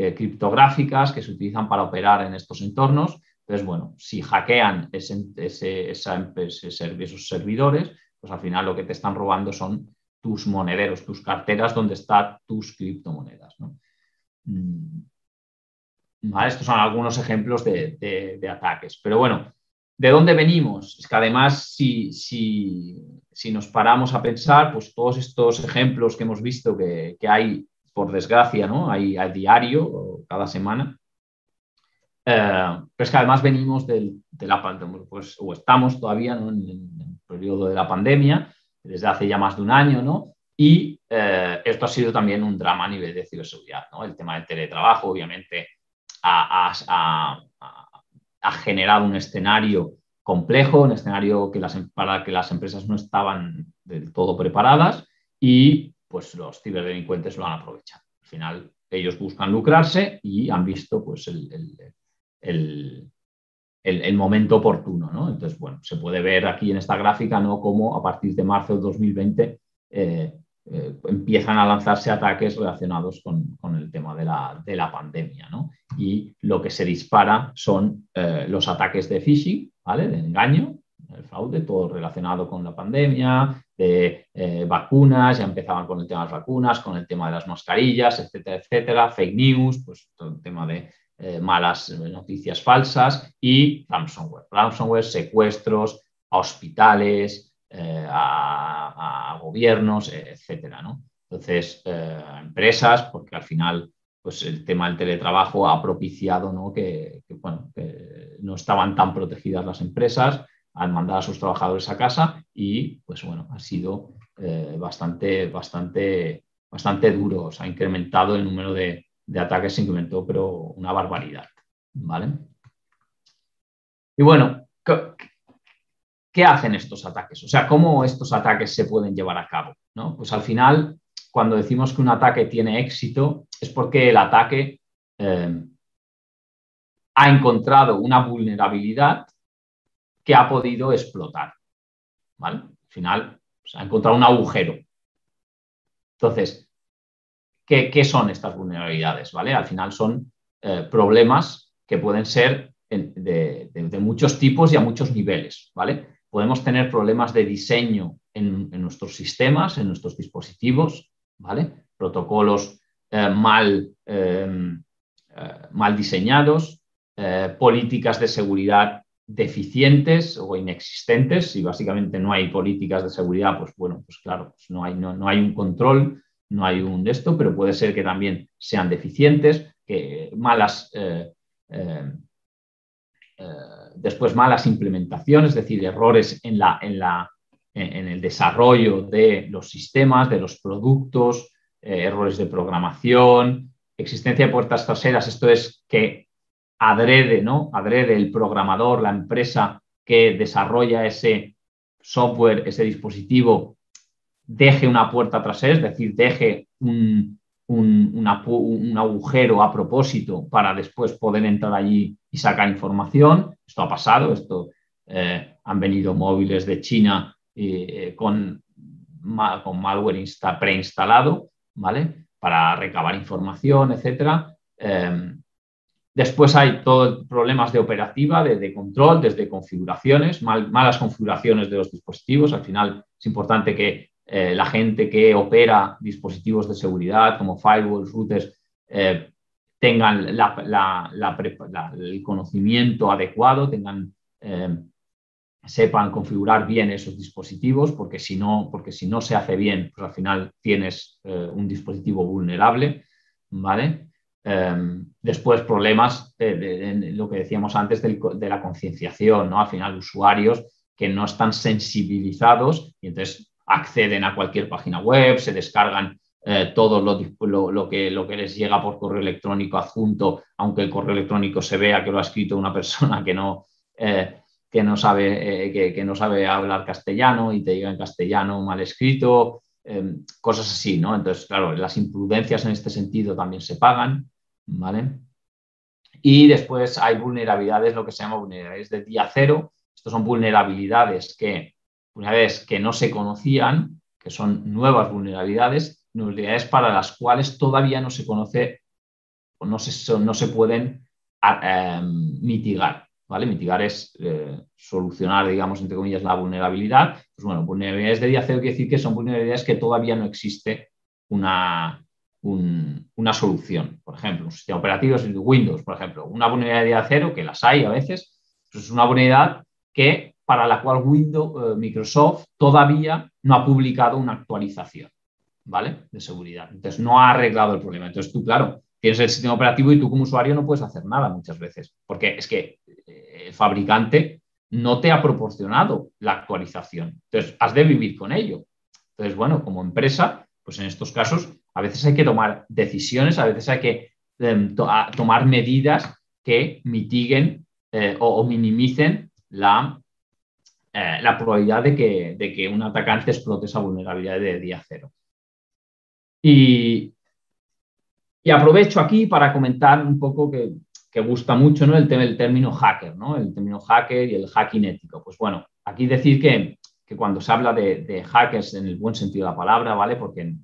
eh, criptográficas que se utilizan para operar en estos entornos. Entonces, bueno, si hackean ese, esos servidores, pues al final lo que te están robando son tus monederos, tus carteras donde están tus criptomonedas. Mm. Estos son algunos ejemplos de, ataques. Pero bueno, ¿de dónde venimos? Es que además, si, si, nos paramos a pensar, pues todos estos ejemplos que hemos visto que, hay por desgracia, ¿no? Hay a diario, cada semana. Eh, pero es que además venimos de la pandemia, pues, o estamos todavía en, el periodo de la pandemia, desde hace ya más de un año, ¿no? Y eh, esto ha sido también un drama a nivel de ciberseguridad, ¿no? El tema del teletrabajo, obviamente, ha, generado un escenario complejo, un escenario que las, em, para que las empresas no estaban del todo preparadas y pues los ciberdelincuentes lo han aprovechado. Al final, ellos buscan lucrarse y han visto pues, el, el, momento oportuno. ¿no? Entonces, bueno, se puede ver aquí en esta gráfica ¿no? cómo a partir de marzo de 2020 eh, eh, empiezan a lanzarse ataques relacionados con, el tema de la, de la, pandemia. ¿no? Y lo que se dispara son eh, los ataques de phishing, ¿vale? de engaño, el fraude, todo relacionado con la pandemia, de vacunas, ya empezaban con el tema de las vacunas, con el tema de las mascarillas, etcétera, etcétera, fake news, pues todo el tema de eh, malas noticias falsas y ransomware. Ransomware, secuestros hospitales, eh, a, gobiernos, etcétera. ¿no? Entonces, eh, empresas, porque al final pues el tema del teletrabajo ha propiciado ¿no? Que, bueno, no estaban tan protegidas las empresas, han mandado a sus trabajadores a casa y pues bueno, ha sido bastante, bastante, bastante duro, se ha incrementado el número de, de ataques se incrementó, pero una barbaridad. ¿vale? Y bueno, ¿qué, hacen estos ataques? O sea, ¿cómo estos ataques se pueden llevar a cabo? ¿no? Pues al final, cuando decimos que un ataque tiene éxito, es porque el ataque eh, ha encontrado una vulnerabilidad que ha podido explotar. ¿vale? Al final, pues, ha encontrado un agujero. Entonces, ¿Qué, son estas vulnerabilidades? ¿vale? Al final son eh, problemas que pueden ser de, muchos tipos y a muchos niveles. ¿vale? Podemos tener problemas de diseño en, nuestros sistemas, en nuestros dispositivos, ¿vale? protocolos eh, mal, em, eh, mal diseñados, políticas de seguridad deficientes o inexistentes. Si básicamente no hay políticas de seguridad, pues bueno, pues claro, pues no, hay, no hay un control no hay un de esto, pero puede ser que también sean deficientes, que malas, eh, eh, eh, después malas implementaciones, es decir, errores en, la, en, la, en, el desarrollo de los sistemas, de los productos, errores de programación, existencia de puertas traseras, esto es que adrede, ¿no? Adrede el programador, la empresa que desarrolla ese software, ese dispositivo, deje una puerta trasera, es decir, deje un, agujero a propósito para después poder entrar allí y sacar información. Esto ha pasado, esto eh, han venido móviles de China eh, con, con, malware preinstalado, ¿vale? Para recabar información, etcétera. Em, después hay todos problemas de operativa, de, control, desde configuraciones, malas configuraciones de los dispositivos. Al final es importante que eh, la gente que opera dispositivos de seguridad como firewalls, routers, eh, tengan el conocimiento adecuado, tengan, eh, sepan configurar bien esos dispositivos, porque si no, porque si no se hace bien, pues al final tienes un dispositivo vulnerable, ¿vale? después problemas de, lo que decíamos antes de la concienciación, ¿no? Al final usuarios que no están sensibilizados y entonces acceden a cualquier página web, se descargan eh, todo lo, que, les llega por correo electrónico adjunto, aunque el correo electrónico se vea que lo ha escrito una persona que no, eh, que no, sabe, eh, que, no sabe hablar castellano y te llega en castellano mal escrito, em, cosas así, ¿no? Entonces, claro, las imprudencias en este sentido también se pagan, ¿vale? Y después hay vulnerabilidades, lo que se llama vulnerabilidades de día cero. Estos son vulnerabilidades que vulnerabilidades que no se conocían, que son nuevas vulnerabilidades, para las cuales todavía no se conoce o no se, no se pueden em, mitigar. ¿vale? Mitigar es eh, solucionar, digamos, entre comillas, la vulnerabilidad. Pues bueno, vulnerabilidades de día cero quiere decir que son vulnerabilidades que todavía no existe una, una solución. Por ejemplo, un sistema operativo es Windows, por ejemplo, una vulnerabilidad de día cero, que las hay a veces, pues es una vulnerabilidad que para la cual Windows, eh, Microsoft todavía no ha publicado una actualización, ¿vale? De seguridad. Entonces, no ha arreglado el problema. Entonces, tú, claro, tienes el sistema operativo y tú como usuario no puedes hacer nada muchas veces, porque es que eh, el fabricante no te ha proporcionado la actualización. Entonces, has de vivir con ello. Entonces, bueno, como empresa, pues en estos casos, a veces hay que tomar decisiones, a veces hay que em, tomar medidas que mitiguen eh, o minimicen la eh, la probabilidad de que, de que, un atacante explote esa vulnerabilidad de día cero. Y, aprovecho aquí para comentar un poco que gusta mucho ¿no? el, el término hacker, ¿no? el término hacker y el hacking ético. Pues bueno, aquí decir que, que cuando se habla de, hackers en el buen sentido de la palabra, ¿vale? Porque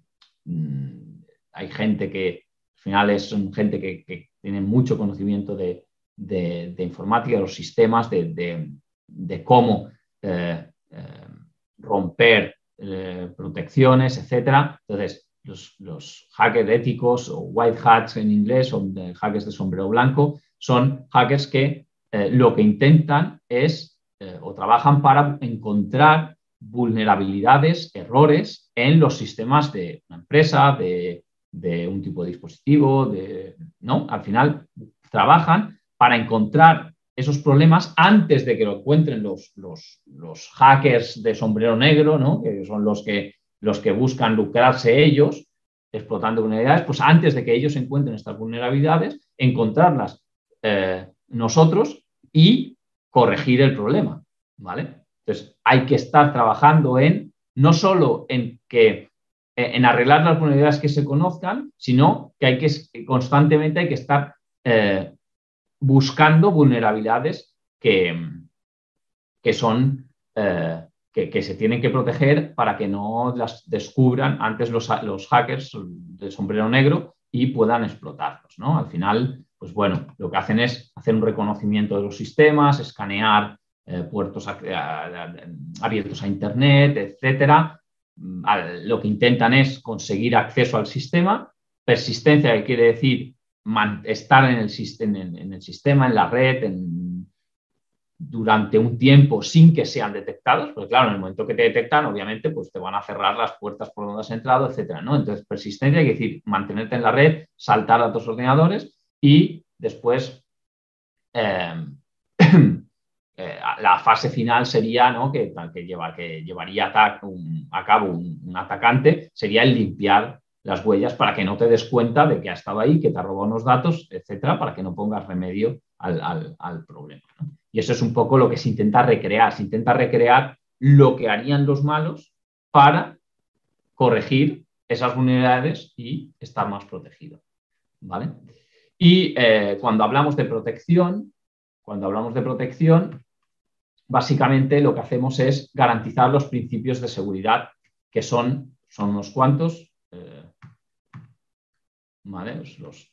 mm, hay gente que al final es gente que, tiene mucho conocimiento de, de, informática, de los sistemas, de, cómo eh, eh, romper eh, protecciones, etc. Entonces, los, hackers éticos o white hats en inglés, o hackers de sombrero blanco, son hackers que lo que intentan es o trabajan para encontrar vulnerabilidades, errores en los sistemas de una empresa, de, de un tipo de dispositivo, de, ¿no? Al final trabajan para encontrar esos problemas antes de que lo encuentren los, los, hackers de sombrero negro, ¿no? que son los que, los que buscan lucrarse ellos explotando vulnerabilidades, pues antes de que ellos encuentren estas vulnerabilidades, encontrarlas eh, nosotros y corregir el problema. ¿vale? Entonces, hay que estar trabajando en no solo en que en arreglar las vulnerabilidades que se conozcan, sino que hay que constantemente hay que estar eh, buscando vulnerabilidades que, que son eh, que, se tienen que proteger para que no las descubran antes los, los hackers de sombrero negro y puedan explotarlos. ¿no? Al final, pues bueno, lo que hacen es hacer un reconocimiento de los sistemas, escanear eh, puertos abiertos a Internet, etcétera. Mm, lo que intentan es conseguir acceso al sistema. Persistencia, que quiere decir estar en el, en, el, sistema, en la red, durante un tiempo sin que sean detectados, porque claro, en el momento que te detectan, obviamente, pues te van a cerrar las puertas por donde has entrado, etcétera, ¿no? Entonces, persistencia quiere decir mantenerte en la red, saltar a otros ordenadores y después em, eh, la fase final sería, ¿no? Que, lleva, que llevaría a, cabo un atacante, sería el limpiar las huellas para que no te des cuenta de que ha estado ahí, que te ha robado unos datos, etcétera, para que no pongas remedio al, problema. Y eso es un poco lo que se intenta recrear. Se intenta recrear lo que harían los malos para corregir esas vulnerabilidades y estar más protegido. ¿Vale? Y eh, cuando hablamos de protección, cuando hablamos de protección, básicamente lo que hacemos es garantizar los principios de seguridad, que son, son unos cuantos. Eh, ¿vale? Los,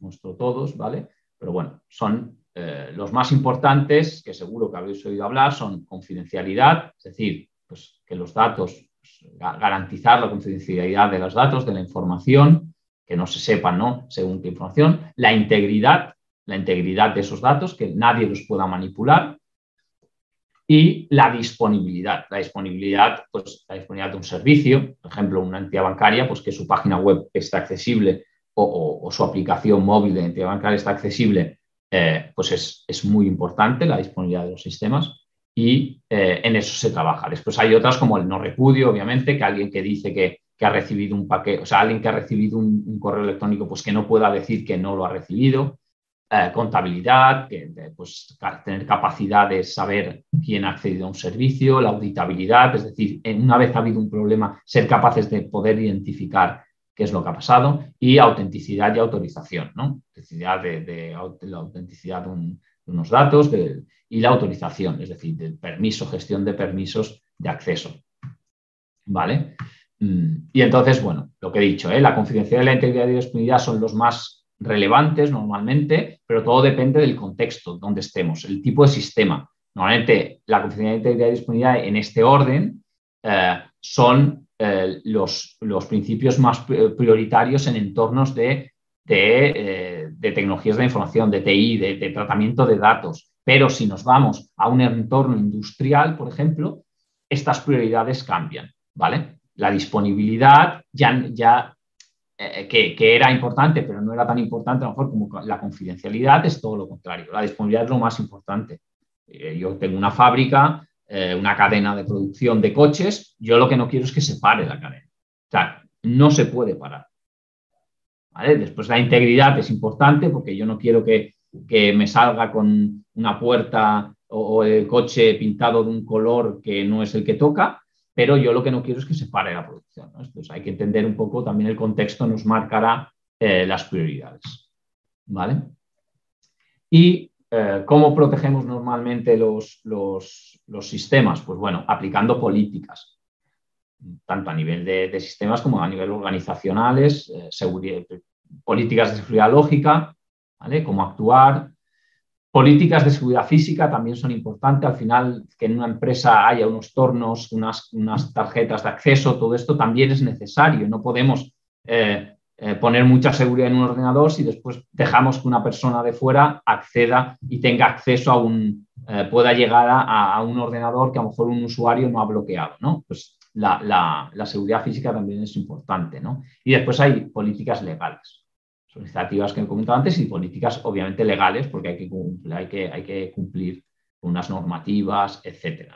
muestro todos, ¿vale? Pero bueno, son eh, los más importantes, que seguro que habéis oído hablar, son confidencialidad, es decir, pues, que los datos, pues, garantizar la confidencialidad de los datos, de la información, que no se sepan, ¿no? Según qué información, la integridad, la integridad de esos datos, que nadie los pueda manipular, y la disponibilidad. La disponibilidad, pues la disponibilidad de un servicio, por ejemplo, una entidad bancaria, pues que su página web esté accesible o, su aplicación móvil de entidad bancaria está accesible, eh, pues es, muy importante la disponibilidad de los sistemas y eh, en eso se trabaja. Después hay otras como el no repudio, obviamente, que alguien que dice que, ha recibido un paquete, o sea, alguien que ha recibido un, correo electrónico, pues que no pueda decir que no lo ha recibido. Eh, contabilidad, que, pues, tener capacidad de saber quién ha accedido a un servicio, la auditabilidad, es decir, una vez ha habido un problema, ser capaces de poder identificar qué es lo que ha pasado, y autenticidad y autorización, ¿no? Autenticidad de, la autenticidad de, unos datos y la autorización, es decir, del permiso, gestión de permisos de acceso. ¿Vale? Mm, y entonces, bueno, lo que he dicho, ¿eh? la confidencialidad, la integridad y disponibilidad son los más relevantes normalmente, pero todo depende del contexto donde estemos, el tipo de sistema. Normalmente la confidencialidad y disponibilidad en este orden eh, son eh, los, los, principios más prioritarios en entornos de, eh, de, tecnologías de información, de TI, de, de, tratamiento de datos. Pero si nos vamos a un entorno industrial, por ejemplo, estas prioridades cambian. ¿vale? La disponibilidad ya, ya eh, que, era importante, pero no era tan importante a lo mejor como la confidencialidad, es todo lo contrario. La disponibilidad es lo más importante. Eh, yo tengo una fábrica, eh, una cadena de producción de coches, yo lo que no quiero es que se pare la cadena. O sea, no se puede parar. Después la integridad es importante porque yo no quiero que, me salga con una puerta o, el coche pintado de un color que no es el que toca, pero yo lo que no quiero es que se pare la producción. Entonces hay que entender un poco, también el contexto nos marcará eh, las prioridades. ¿Vale? ¿Y eh, cómo protegemos normalmente los, los, sistemas? Pues bueno, aplicando políticas, tanto a nivel de, sistemas como a nivel organizacionales, políticas de seguridad lógica, ¿vale? Cómo actuar, Políticas de seguridad física también son importantes. Al final, que en una empresa haya unos tornos, unas, unas tarjetas de acceso, todo esto también es necesario. No podemos eh, eh, poner mucha seguridad en un ordenador si después dejamos que una persona de fuera acceda y tenga acceso a un, eh, pueda llegar a, un ordenador que a lo mejor un usuario no ha bloqueado. ¿no? Pues la, la seguridad física también es importante. ¿no? Y después hay políticas legales iniciativas que he comentado antes y políticas obviamente legales, porque hay que, hay que, hay que cumplir unas normativas, etcétera.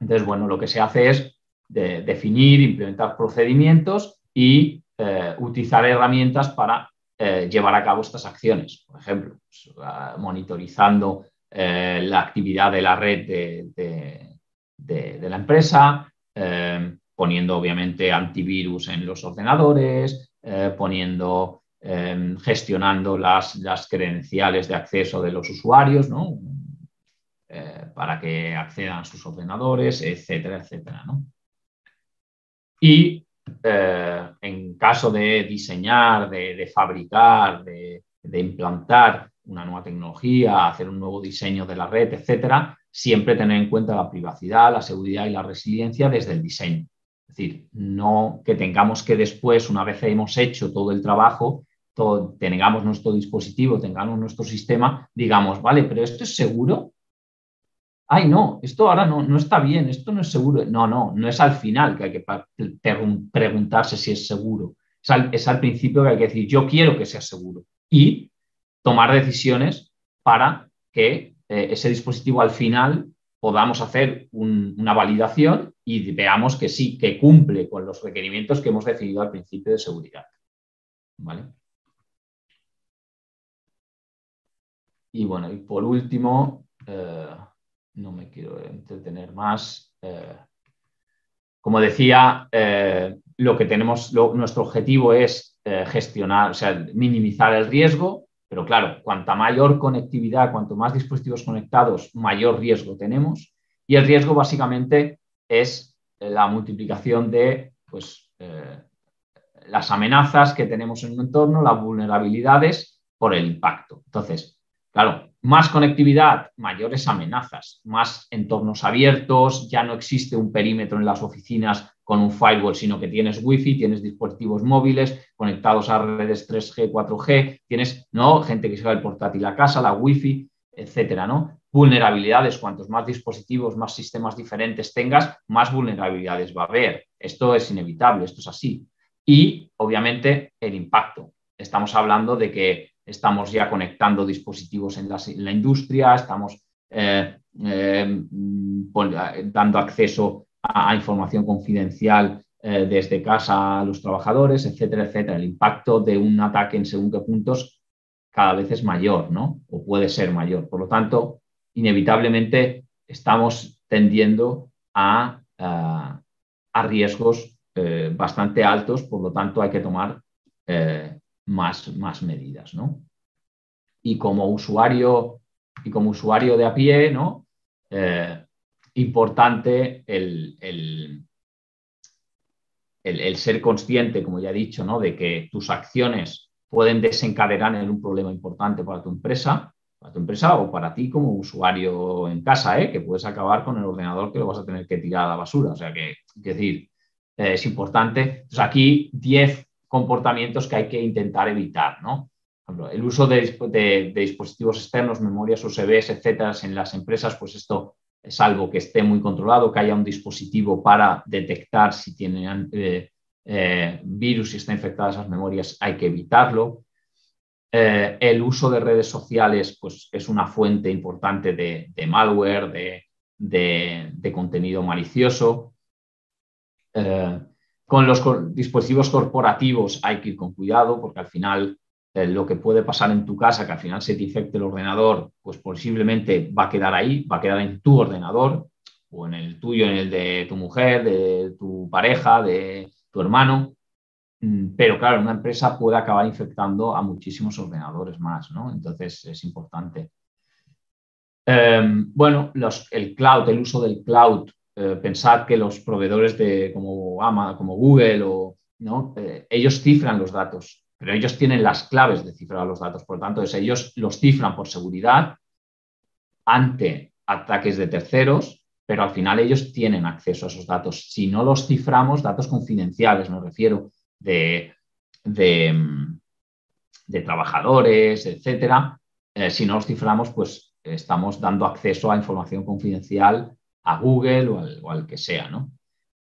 Entonces, bueno, lo que se hace es definir, implementar procedimientos y eh, utilizar herramientas para eh, llevar a cabo estas acciones. Por ejemplo, pues, ah, monitorizando eh, la actividad de la red de, de la empresa, poniendo obviamente antivirus en los ordenadores, poniendo, em, gestionando las, las, credenciales de acceso de los usuarios, ¿no? Para que accedan a sus ordenadores, etcétera, etcétera. ¿no? Y eh, en caso de diseñar, de, fabricar, de, implantar una nueva tecnología, hacer un nuevo diseño de la red, etcétera, siempre tener en cuenta la privacidad, la seguridad y la resiliencia desde el diseño. Es decir, no que tengamos que después, una vez hemos hecho todo el trabajo, tengamos nuestro dispositivo, tengamos nuestro sistema, digamos, vale, pero esto es seguro. Ay, no, esto ahora no, no está bien, esto no es seguro. No, no, no es al final que hay que preguntarse si es seguro. Es al, principio que hay que decir, yo quiero que sea seguro. Y tomar decisiones para que eh, ese dispositivo al final podamos hacer una validación y veamos que sí, que cumple con los requerimientos que hemos definido al principio de seguridad. ¿Vale? Y bueno, y por último, eh, no me quiero entretener más. Eh, como decía, eh, lo que tenemos, nuestro objetivo es gestionar, o sea, minimizar el riesgo, pero claro, cuanta mayor conectividad, cuanto más dispositivos conectados, mayor riesgo tenemos. Y el riesgo básicamente es la multiplicación de pues, eh, las amenazas que tenemos en un entorno, las vulnerabilidades por el impacto. Entonces, claro, más conectividad, mayores amenazas, más entornos abiertos, ya no existe un perímetro en las oficinas con un firewall, sino que tienes wifi, tienes dispositivos móviles conectados a redes 3G, 4G, tienes ¿no? gente que se va el portátil a casa, la wifi, etcétera, ¿no? Vulnerabilidades, cuantos más dispositivos, más sistemas diferentes tengas, más vulnerabilidades va a haber. Esto es inevitable, esto es así. Y obviamente el impacto. Estamos hablando de que estamos ya conectando dispositivos en la, industria, estamos eh, eh, dando acceso a, información confidencial eh, desde casa a los trabajadores, etcétera, etcétera. El impacto de un ataque en según qué puntos cada vez es mayor, ¿no? O puede ser mayor. Por lo tanto, inevitablemente estamos tendiendo a, a, riesgos bastante altos, por lo tanto hay que tomar más, más medidas, ¿no? Y como usuario, y como usuario de a pie, ¿no? importante el, el, ser consciente, como ya he dicho, ¿no? de que tus acciones pueden desencadenar en un problema importante para tu empresa, para tu empresa o para ti como usuario en casa, ¿eh? que puedes acabar con el ordenador que lo vas a tener que tirar a la basura. O sea que, es decir, eh, es importante. Entonces, aquí 10 comportamientos que hay que intentar evitar, ¿no? el uso de, de, de dispositivos externos, memorias USBs, etcétera, en las empresas, pues esto es algo que esté muy controlado, que haya un dispositivo para detectar si tienen eh, eh, virus y está infectada esas memorias, hay que evitarlo. Eh, el uso de redes sociales pues, es una fuente importante de, malware, de, contenido malicioso. Con los dispositivos corporativos hay que ir con cuidado porque al final eh, lo que puede pasar en tu casa, que al final se te infecte el ordenador, pues posiblemente va a quedar ahí, va a quedar en tu ordenador o en el tuyo, en el de tu mujer, de tu pareja, de tu hermano. Mm, pero claro, una empresa puede acabar infectando a muchísimos ordenadores más, ¿no? Entonces es importante. Em, bueno, el cloud, el uso del cloud, eh, pensad que los proveedores de como como Google o ¿no? Eh, ellos cifran los datos, pero ellos tienen las claves de cifrar los datos. Por lo tanto, ellos los cifran por seguridad ante ataques de terceros, pero al final ellos tienen acceso a esos datos. Si no los ciframos, datos confidenciales, me refiero, de, de, trabajadores, etcétera, eh, si no los ciframos, pues estamos dando acceso a información confidencial a Google o al, que sea, ¿no?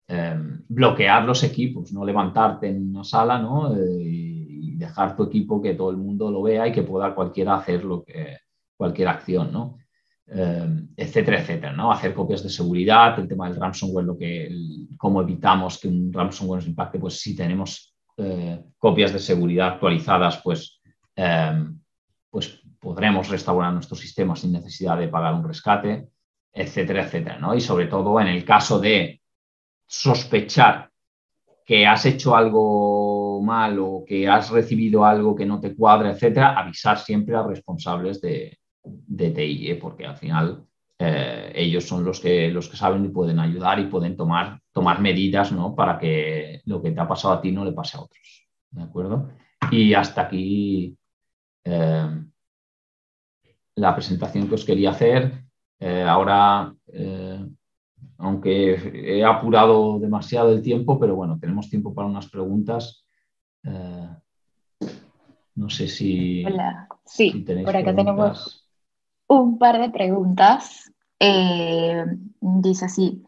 Em, bloquear los equipos, no levantarte en una sala ¿no? Eh, y dejar tu equipo que todo el mundo lo vea y que pueda cualquiera hacer lo que, cualquier acción, ¿no? Em, etcétera, etcétera, ¿no? Hacer copias de seguridad, el tema del ransomware, lo que, cómo evitamos que un ransomware nos impacte, pues si tenemos eh, copias de seguridad actualizadas, pues, em, pues podremos restaurar nuestro sistema sin necesidad de pagar un rescate, etcétera, etcétera, ¿no? Y sobre todo en el caso de sospechar que has hecho algo mal o que has recibido algo que no te cuadra, etcétera, avisar siempre a responsables de, de TI, ¿eh? porque al final eh, ellos son los que, los que saben y pueden ayudar y pueden tomar, tomar medidas ¿no? para que lo que te ha pasado a ti no le pase a otros. ¿De acuerdo? Y hasta aquí eh, la presentación que os quería hacer. Ahora, aunque he apurado demasiado el tiempo, pero bueno, tenemos tiempo para unas preguntas. no sé si. Hola. Sí, por acá tenemos un par de preguntas. Eh, dice así,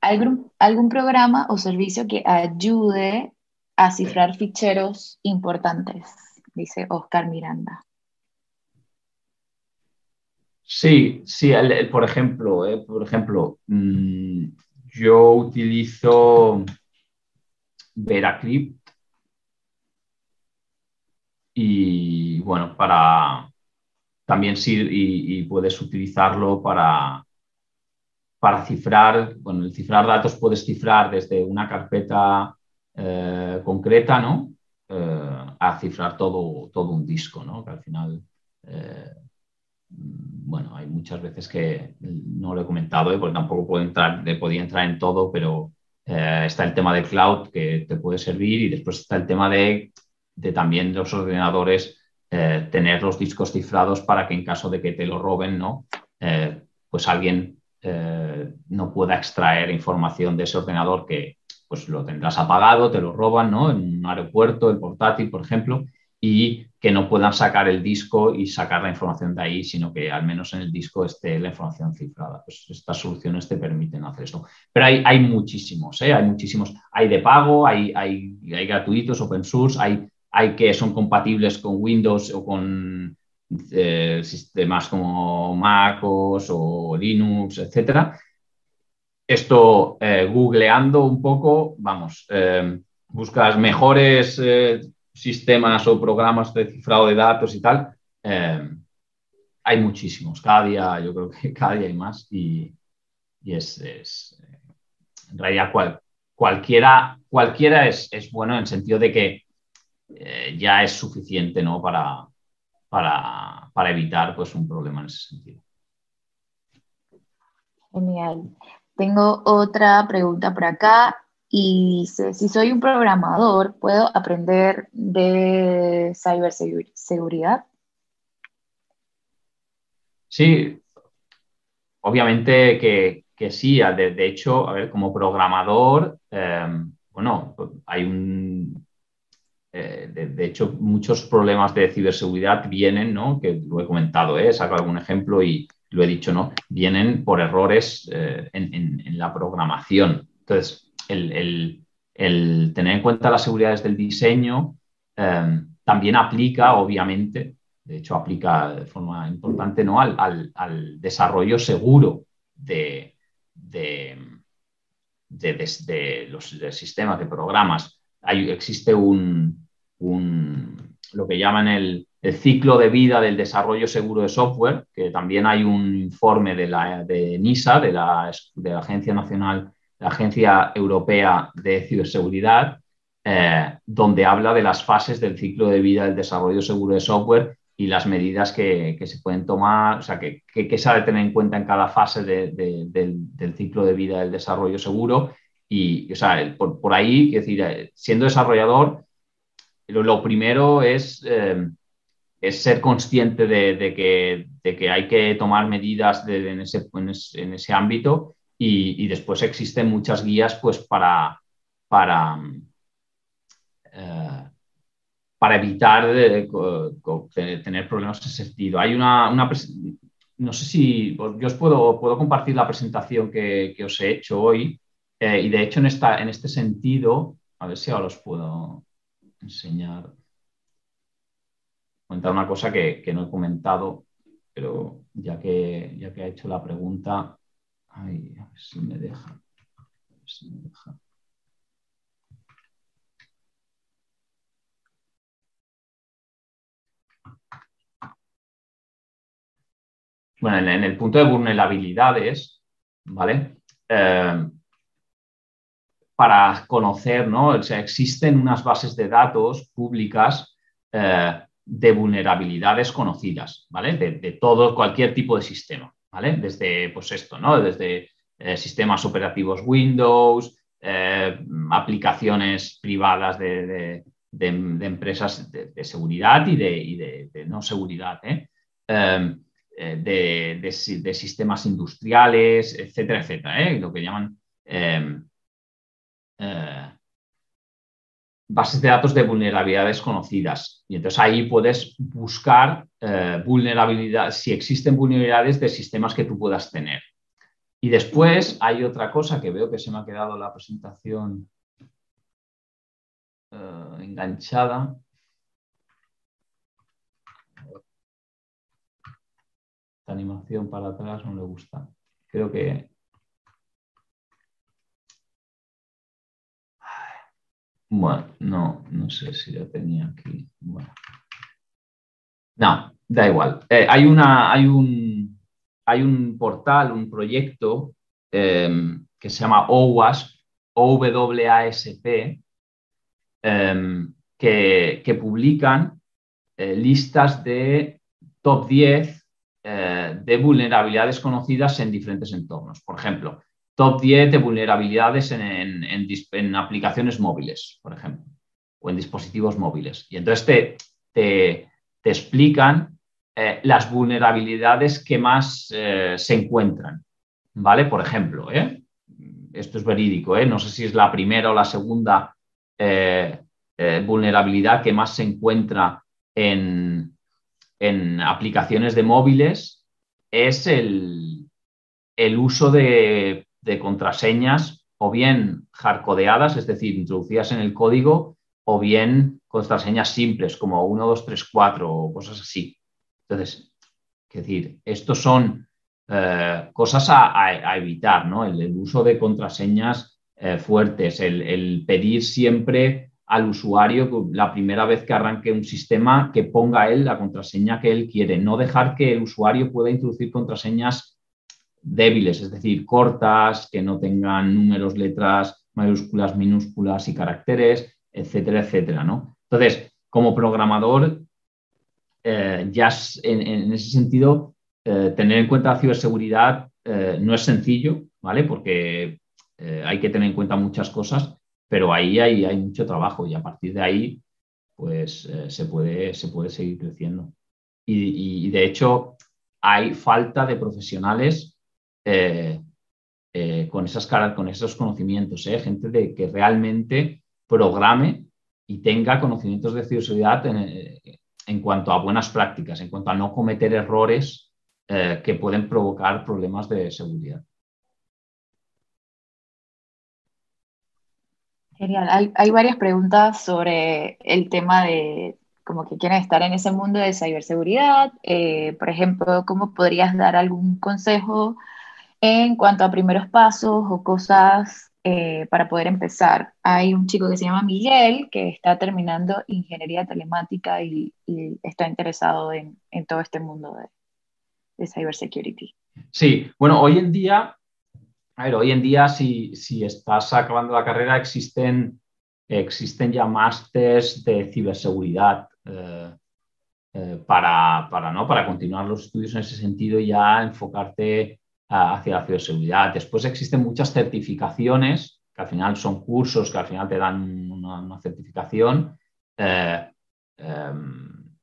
¿algún, ¿algún programa o servicio que ayude a cifrar ficheros importantes? Dice Oscar Miranda. Sí, sí, por ejemplo, eh, por ejemplo, mm, yo utilizo Veracrypt y bueno, para, también sí, y, puedes utilizarlo para, para cifrar, bueno, el cifrar datos puedes cifrar desde una carpeta eh, concreta, ¿no? Eh, a cifrar todo, todo un disco, ¿no? Que al final, eh, bueno, hay muchas veces que no lo he comentado, porque tampoco puedo entrar, podía entrar en todo, pero está el tema de cloud que te puede servir y después está el tema de, de también los ordenadores eh, tener los discos cifrados para que en caso de que te lo roben, ¿no? Eh, pues alguien eh, no pueda extraer información de ese ordenador que pues lo tendrás apagado, te lo roban, ¿no? En un aeropuerto, el portátil, por ejemplo, y que no puedan sacar el disco y sacar la información de ahí, sino que al menos en el disco esté la información cifrada. Pues estas soluciones te permiten hacer esto. Pero hay, hay muchísimos, hay muchísimos. Hay de pago, hay, hay, hay gratuitos, open source, hay hay que son compatibles con Windows o con eh, sistemas como MacOS o Linux, etc. Esto, eh, googleando un poco, vamos, eh, buscas mejores sistemas o programas de cifrado de datos y tal. hay muchísimos, cada día, yo creo que cada día hay más y, es, en realidad cualquiera, cualquiera es, es bueno en el sentido de que eh, ya es suficiente ¿no? para, para, evitar pues, un problema en ese sentido. Genial. Tengo otra pregunta por acá y si soy un programador, ¿puedo aprender de ciberseguridad? Sí, obviamente que, sí. De, hecho, a ver, como programador, eh, bueno, hay un, eh, de, hecho, muchos problemas de ciberseguridad vienen, ¿no? que lo he comentado, ¿eh? saco algún ejemplo y lo he dicho, ¿no? vienen por errores eh, en, la programación. Entonces, el, tener en cuenta las seguridades del diseño em, también aplica, obviamente, de hecho, aplica de forma importante ¿no? al, desarrollo seguro de, de, los sistemas, de programas existe un, lo que llaman el, ciclo de vida del desarrollo seguro de software, que también hay un informe de, la, de NISA, de la, de la Agencia Nacional, la Agencia Europea de Ciberseguridad, donde habla de las fases del ciclo de vida del desarrollo seguro de software y las medidas que, se pueden tomar, o sea, que, que, se ha de tener en cuenta en cada fase del, ciclo de vida del desarrollo seguro. Y, o sea, por, ahí, es eh, siendo desarrollador, lo, primero es, eh, es, ser consciente de, que, que, hay que tomar medidas en ese, en, ese, ámbito y, después existen muchas guías pues, para, para eh, para evitar eh, tener problemas en ese sentido. Hay una, no sé si yo os puedo, puedo compartir la presentación que, os he hecho hoy eh, y de hecho en, esta, en este sentido, a ver si ahora os puedo enseñar, comentar una cosa que, no he comentado, pero ya que, ya que ha hecho la pregunta, ay, a ver si me deja. Si me deja. bueno, en, el punto de vulnerabilidades, ¿vale? Eh, para conocer, ¿no? O sea, existen unas bases de datos públicas eh, de vulnerabilidades conocidas, ¿vale? De, todo, cualquier tipo de sistema, ¿vale? Desde, pues esto, ¿no? Desde eh, sistemas operativos Windows, aplicaciones privadas de, empresas de, seguridad y de, no seguridad, ¿eh? Eh, de, sistemas industriales, etcétera, etcétera, ¿eh? lo que llaman em, eh, bases de datos de vulnerabilidades conocidas. Y entonces ahí puedes buscar vulnerabilidades, si existen vulnerabilidades de sistemas que tú puedas tener. Y después hay otra cosa que veo que se me ha quedado la presentación enganchada. animación para atrás no le gusta. Creo que... Bueno, no, no sé si lo tenía aquí. Bueno. No, da igual. Eh, hay, una, hay, un, hay un portal, un proyecto em, que se llama OWASP, OWASP, em, que, que, publican eh, listas de top 10 eh, de vulnerabilidades conocidas en diferentes entornos. Por ejemplo, top 10 de vulnerabilidades en, aplicaciones móviles, por ejemplo, o en dispositivos móviles. Y entonces te, explican eh, las vulnerabilidades que más eh, se encuentran. ¿Vale? Por ejemplo, esto es verídico, no sé si es la primera o la segunda vulnerabilidad que más se encuentra en, en aplicaciones de móviles es el, uso de, contraseñas o bien hardcodeadas, es decir, introducidas en el código, o bien contraseñas simples como 1, 2, 3, 4 o cosas así. Entonces, es decir, estos son eh, cosas a, evitar, ¿no? El, uso de contraseñas eh, fuertes, el, pedir siempre al usuario la primera vez que arranque un sistema que ponga él la contraseña que él quiere, no dejar que el usuario pueda introducir contraseñas débiles, es decir, cortas, que no tengan números, letras, mayúsculas, minúsculas y caracteres, etcétera, etcétera, ¿no? Entonces, como programador, eh, ya en, ese sentido, eh, tener en cuenta la ciberseguridad eh, no es sencillo, ¿vale? Porque hay que tener en cuenta muchas cosas, pero ahí hay, hay mucho trabajo y a partir de ahí pues se, puede, se puede seguir creciendo. Y, de hecho hay falta de profesionales eh, eh, con, esas, con esos conocimientos, gente de, que realmente programe y tenga conocimientos de ciberseguridad en, cuanto a buenas prácticas, en cuanto a no cometer errores que pueden provocar problemas de seguridad. Genial. Hay, varias preguntas sobre el tema de como que quieren estar en ese mundo de ciberseguridad. Eh, por ejemplo, ¿cómo podrías dar algún consejo en cuanto a primeros pasos o cosas eh, para poder empezar? Hay un chico que se llama Miguel que está terminando ingeniería telemática y, está interesado en, todo este mundo de, de cybersecurity. Sí, bueno, hoy en día a hoy en día, si, estás acabando la carrera, existen existen ya másters de ciberseguridad eh, eh, para, para, ¿no? para continuar los estudios en ese sentido y ya enfocarte hacia la ciberseguridad. Después existen muchas certificaciones, que al final son cursos que al final te dan una, certificación eh, em,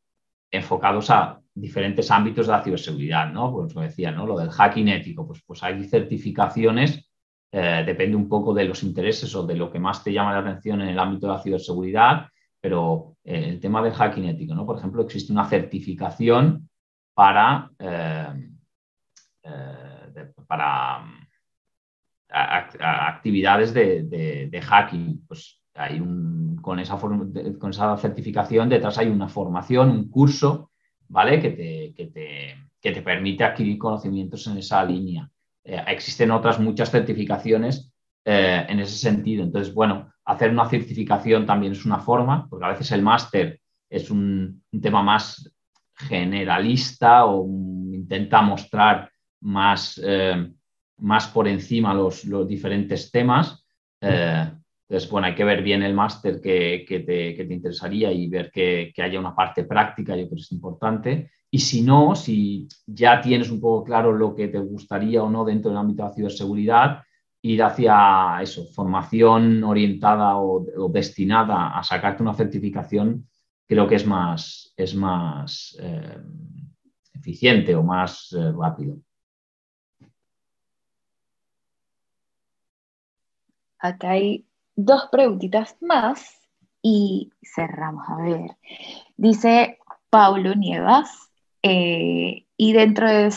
enfocados a diferentes ámbitos de la ciberseguridad, ¿no? Pues lo decía, ¿no? Lo del hacking ético, pues, pues hay certificaciones, eh, depende un poco de los intereses o de lo que más te llama la atención en el ámbito de la ciberseguridad, pero eh, el tema del hacking ético, ¿no? Por ejemplo, existe una certificación para, para actividades de, hacking. Pues hay un, con, esa con esa certificación detrás hay una formación, un curso ¿vale? Que te, te, permite adquirir conocimientos en esa línea. Eh, existen otras muchas certificaciones eh, en ese sentido. Entonces, bueno, hacer una certificación también es una forma, porque a veces el máster es un, tema más generalista o intenta mostrar más, eh, más por encima los, los diferentes temas. Entonces, bueno, hay que ver bien el máster que, te, interesaría y ver que, haya una parte práctica, yo creo que es importante. Y si no, si ya tienes un poco claro lo que te gustaría o no dentro del ámbito de la ciberseguridad, ir hacia eso, formación orientada o, destinada a sacarte una certificación, creo que es más, es más eh, eficiente o más eh, rápido. Acá hay dos preguntitas más y cerramos. A ver, dice Paulo Nievas, eh, y dentro de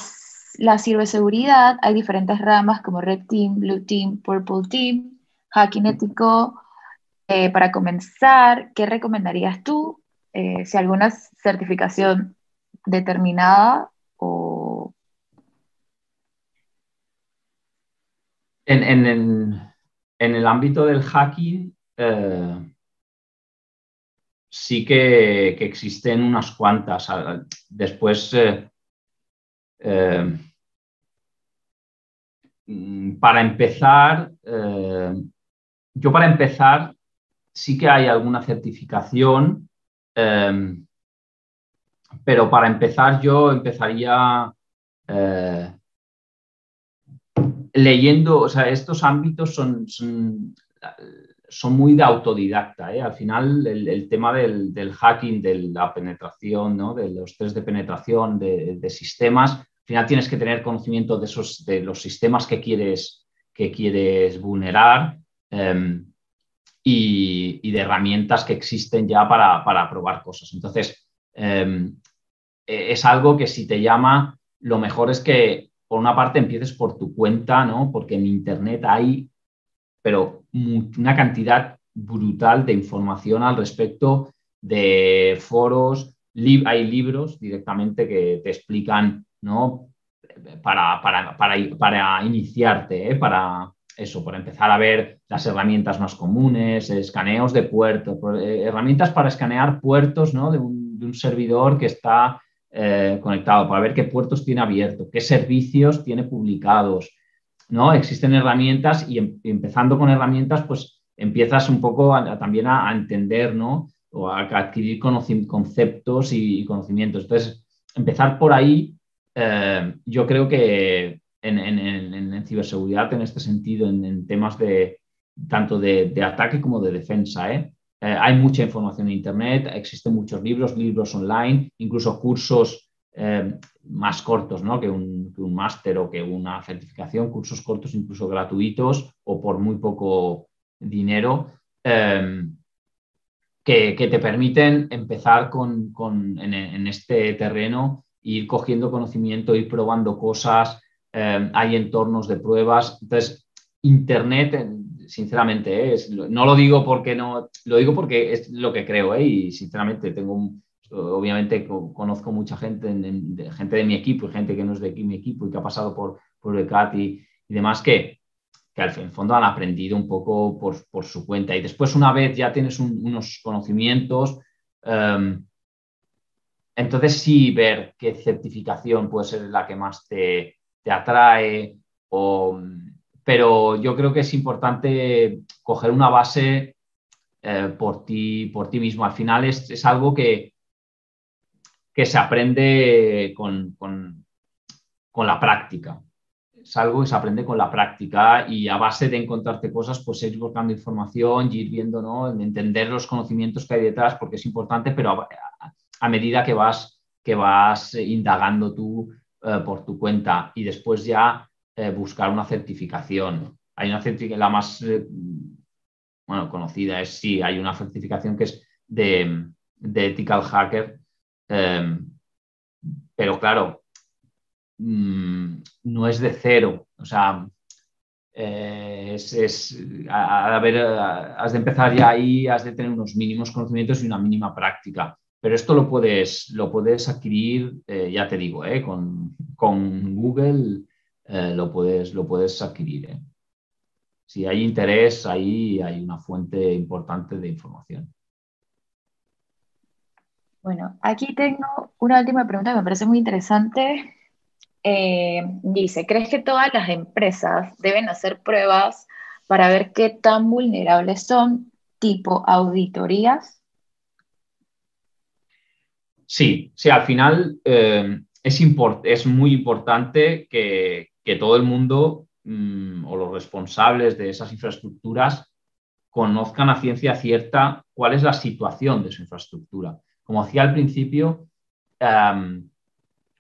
la ciberseguridad hay diferentes ramas como Red Team, Blue Team, Purple Team, Hacking Ético. Eh, para comenzar, ¿qué recomendarías tú? Eh, si alguna certificación determinada o... En, en, en el ámbito del hacking, eh, sí que, existen unas cuantas. Después, eh, eh, para empezar, yo para empezar, sí que hay alguna certificación, pero para empezar yo empezaría leyendo, o sea, estos ámbitos son, son, muy de autodidacta. ¿eh? Al final, el, tema del, hacking, de la penetración, ¿no? de los test de penetración de, sistemas, al final tienes que tener conocimiento de, esos, de los sistemas que quieres, que quieres vulnerar. Em, y, de herramientas que existen ya para, probar cosas. Entonces, em, e, es algo que si te llama, lo mejor es que por una parte empieces por tu cuenta, ¿no? Porque en Internet hay, pero una cantidad brutal de información al respecto de foros, hay libros directamente que te explican, ¿no? Para, para, para, iniciarte, ¿eh? para eso, para empezar a ver las herramientas más comunes, escaneos de puertos, eh, herramientas para escanear puertos ¿no? de un servidor que está eh, conectado, para ver qué puertos tiene abierto, qué servicios tiene publicados. ¿no? Existen herramientas y em, empezando con herramientas, pues empiezas un poco también a, entender ¿no? o a, adquirir conceptos y, conocimientos. Entonces, empezar por ahí, eh, yo creo que en, ciberseguridad, en este sentido, en, temas de tanto de, de, ataque como de defensa, ¿eh? Eh, hay mucha información en Internet, existen muchos libros, libros online, incluso cursos eh, más cortos ¿no? que, un, máster o que una certificación, cursos cortos incluso gratuitos o por muy poco dinero, em, que, te permiten empezar con, en, este terreno, ir cogiendo conocimiento, ir probando cosas, em, hay entornos de pruebas. Entonces, Internet sinceramente, ¿eh? no lo digo porque no, lo digo porque es lo que creo, ¿eh? y sinceramente tengo, obviamente conozco mucha gente, de, gente de mi equipo y gente que no es de mi equipo y que ha pasado por, por el CAT y, demás que, que al en fondo han aprendido un poco por, su cuenta. Y después, una vez ya tienes unos conocimientos, em, entonces sí ver qué certificación puede ser la que más te, te atrae o pero yo creo que es importante coger una base eh, por, ti, por ti mismo. Al final es, algo que, que se aprende con, la práctica. Es algo que se aprende con la práctica y a base de encontrarte cosas, pues ir buscando información y ir viendo, ¿no? entender los conocimientos que hay detrás, porque es importante, pero a, medida que vas, que vas indagando tú eh, por tu cuenta y después ya eh, buscar una certificación. Hay una certificación, la más bueno, conocida es sí, hay una certificación que es de, Ethical Hacker, em, pero claro, mm, no es de cero, o sea, eh, es, a, ver, has de empezar ya ahí, has de tener unos mínimos conocimientos y una mínima práctica. Pero esto lo puedes, lo puedes adquirir, eh, ya te digo, eh, con, con, Google lo, puedes, lo puedes adquirir si hay interés, ahí hay una fuente importante de información. Bueno, aquí tengo una última pregunta que me parece muy interesante. Eh, dice, ¿crees que todas las empresas deben hacer pruebas para ver qué tan vulnerables son, tipo auditorías? Sí, sí, al final eh, es, es, muy importante que, que todo el mundo Mm, o los responsables de esas infraestructuras conozcan a ciencia cierta cuál es la situación de su infraestructura. Como decía al principio, em,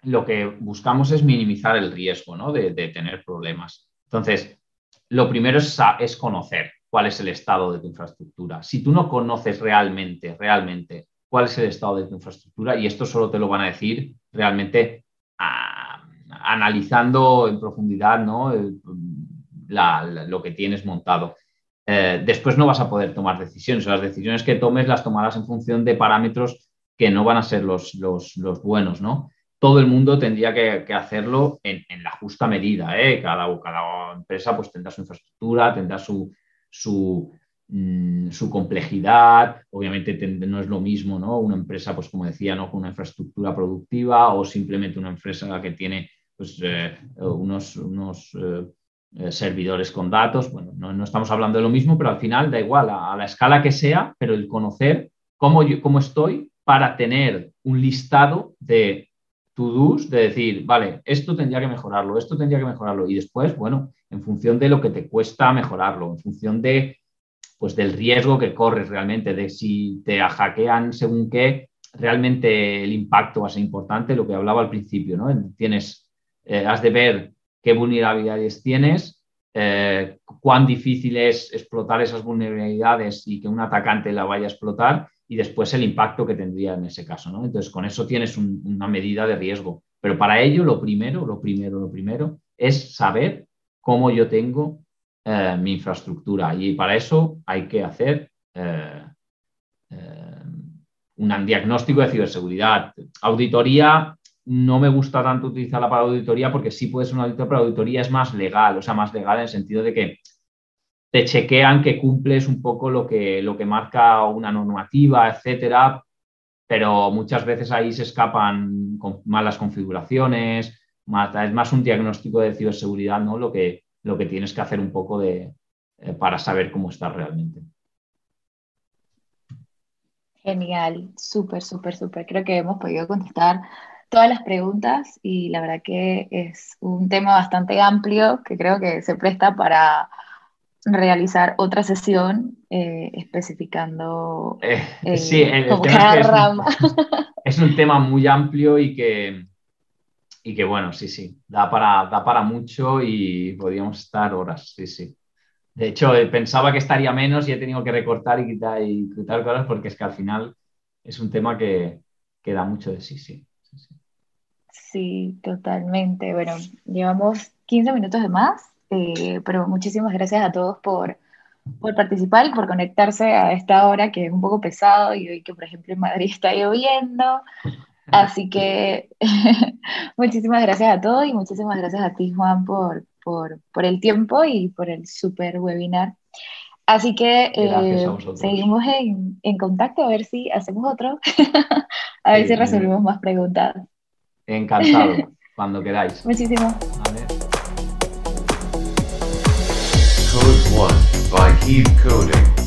lo que buscamos es minimizar el riesgo de, tener problemas. Entonces, lo primero es, es, conocer cuál es el estado de tu infraestructura. Si tú no conoces realmente, realmente cuál es el estado de tu infraestructura, y esto solo te lo van a decir realmente analizando en profundidad ¿no? lo que tienes montado. Eh, después no vas a poder tomar decisiones. Las decisiones que tomes las tomarás en función de parámetros que no van a ser los, los, buenos. ¿no? Todo el mundo tendría que, hacerlo en, la justa medida. ¿eh? Cada, cada, empresa pues, tendrá su infraestructura, tendrá su, su, mm, complejidad. Obviamente no es lo mismo ¿no? una empresa, pues como decía, ¿no? con una infraestructura productiva o simplemente una empresa que tiene pues, eh, unos, unos eh, eh, servidores con datos. Bueno, no, estamos hablando de lo mismo, pero al final da igual, a, la escala que sea, pero el conocer cómo, cómo estoy para tener un listado de to-dos, de decir, vale, esto tendría que mejorarlo, esto tendría que mejorarlo. Y después, bueno, en función de lo que te cuesta mejorarlo, en función de, pues, del riesgo que corres realmente, de si te hackean según qué, realmente el impacto va a ser importante, lo que hablaba al principio, ¿no? Tienes eh, has de ver qué vulnerabilidades tienes, eh, cuán difícil es explotar esas vulnerabilidades y que un atacante la vaya a explotar y después el impacto que tendría en ese caso. ¿no? Entonces, con eso tienes una medida de riesgo. Pero para ello, lo primero, lo primero, lo primero es saber cómo yo tengo eh, mi infraestructura. Y para eso hay que hacer un diagnóstico de ciberseguridad. Auditoría no me gusta tanto utilizarla para auditoría porque sí puede ser una auditoría, pero auditoría es más legal, o sea, más legal en el sentido de que te chequean que cumples un poco lo que, lo que marca una normativa, etcétera, pero muchas veces ahí se escapan con malas configuraciones, es más un diagnóstico de ciberseguridad, ¿no? Lo que, lo que tienes que hacer un poco de, eh, para saber cómo estás realmente. Genial, súper, súper, súper. Creo que hemos podido contestar todas las preguntas y la verdad que es un tema bastante amplio que creo que se presta para realizar otra sesión eh, especificando eh, eh, cada rama. Es un, tema muy amplio y que, y que bueno, sí, sí, da para, da para mucho y podríamos estar horas, sí, sí. De hecho, pensaba que estaría menos y he tenido que recortar y quitar, y quitar cosas porque es que al final es un tema que, que da mucho de sí, sí. Sí, totalmente. Bueno, llevamos 15 minutos de más, eh, pero muchísimas gracias a todos por, por participar y por conectarse a esta hora que es un poco pesado y hoy que, por ejemplo, en Madrid está lloviendo. Así que muchísimas gracias a todos y muchísimas gracias a ti, Juan, por, por, por el tiempo y por el super webinar. Así que eh, seguimos en, en, contacto a ver si hacemos otro, a ver si resolvemos más preguntas. Encantado, cuando queráis. Muchísimo. Vale. Code 1 by Heave Coding.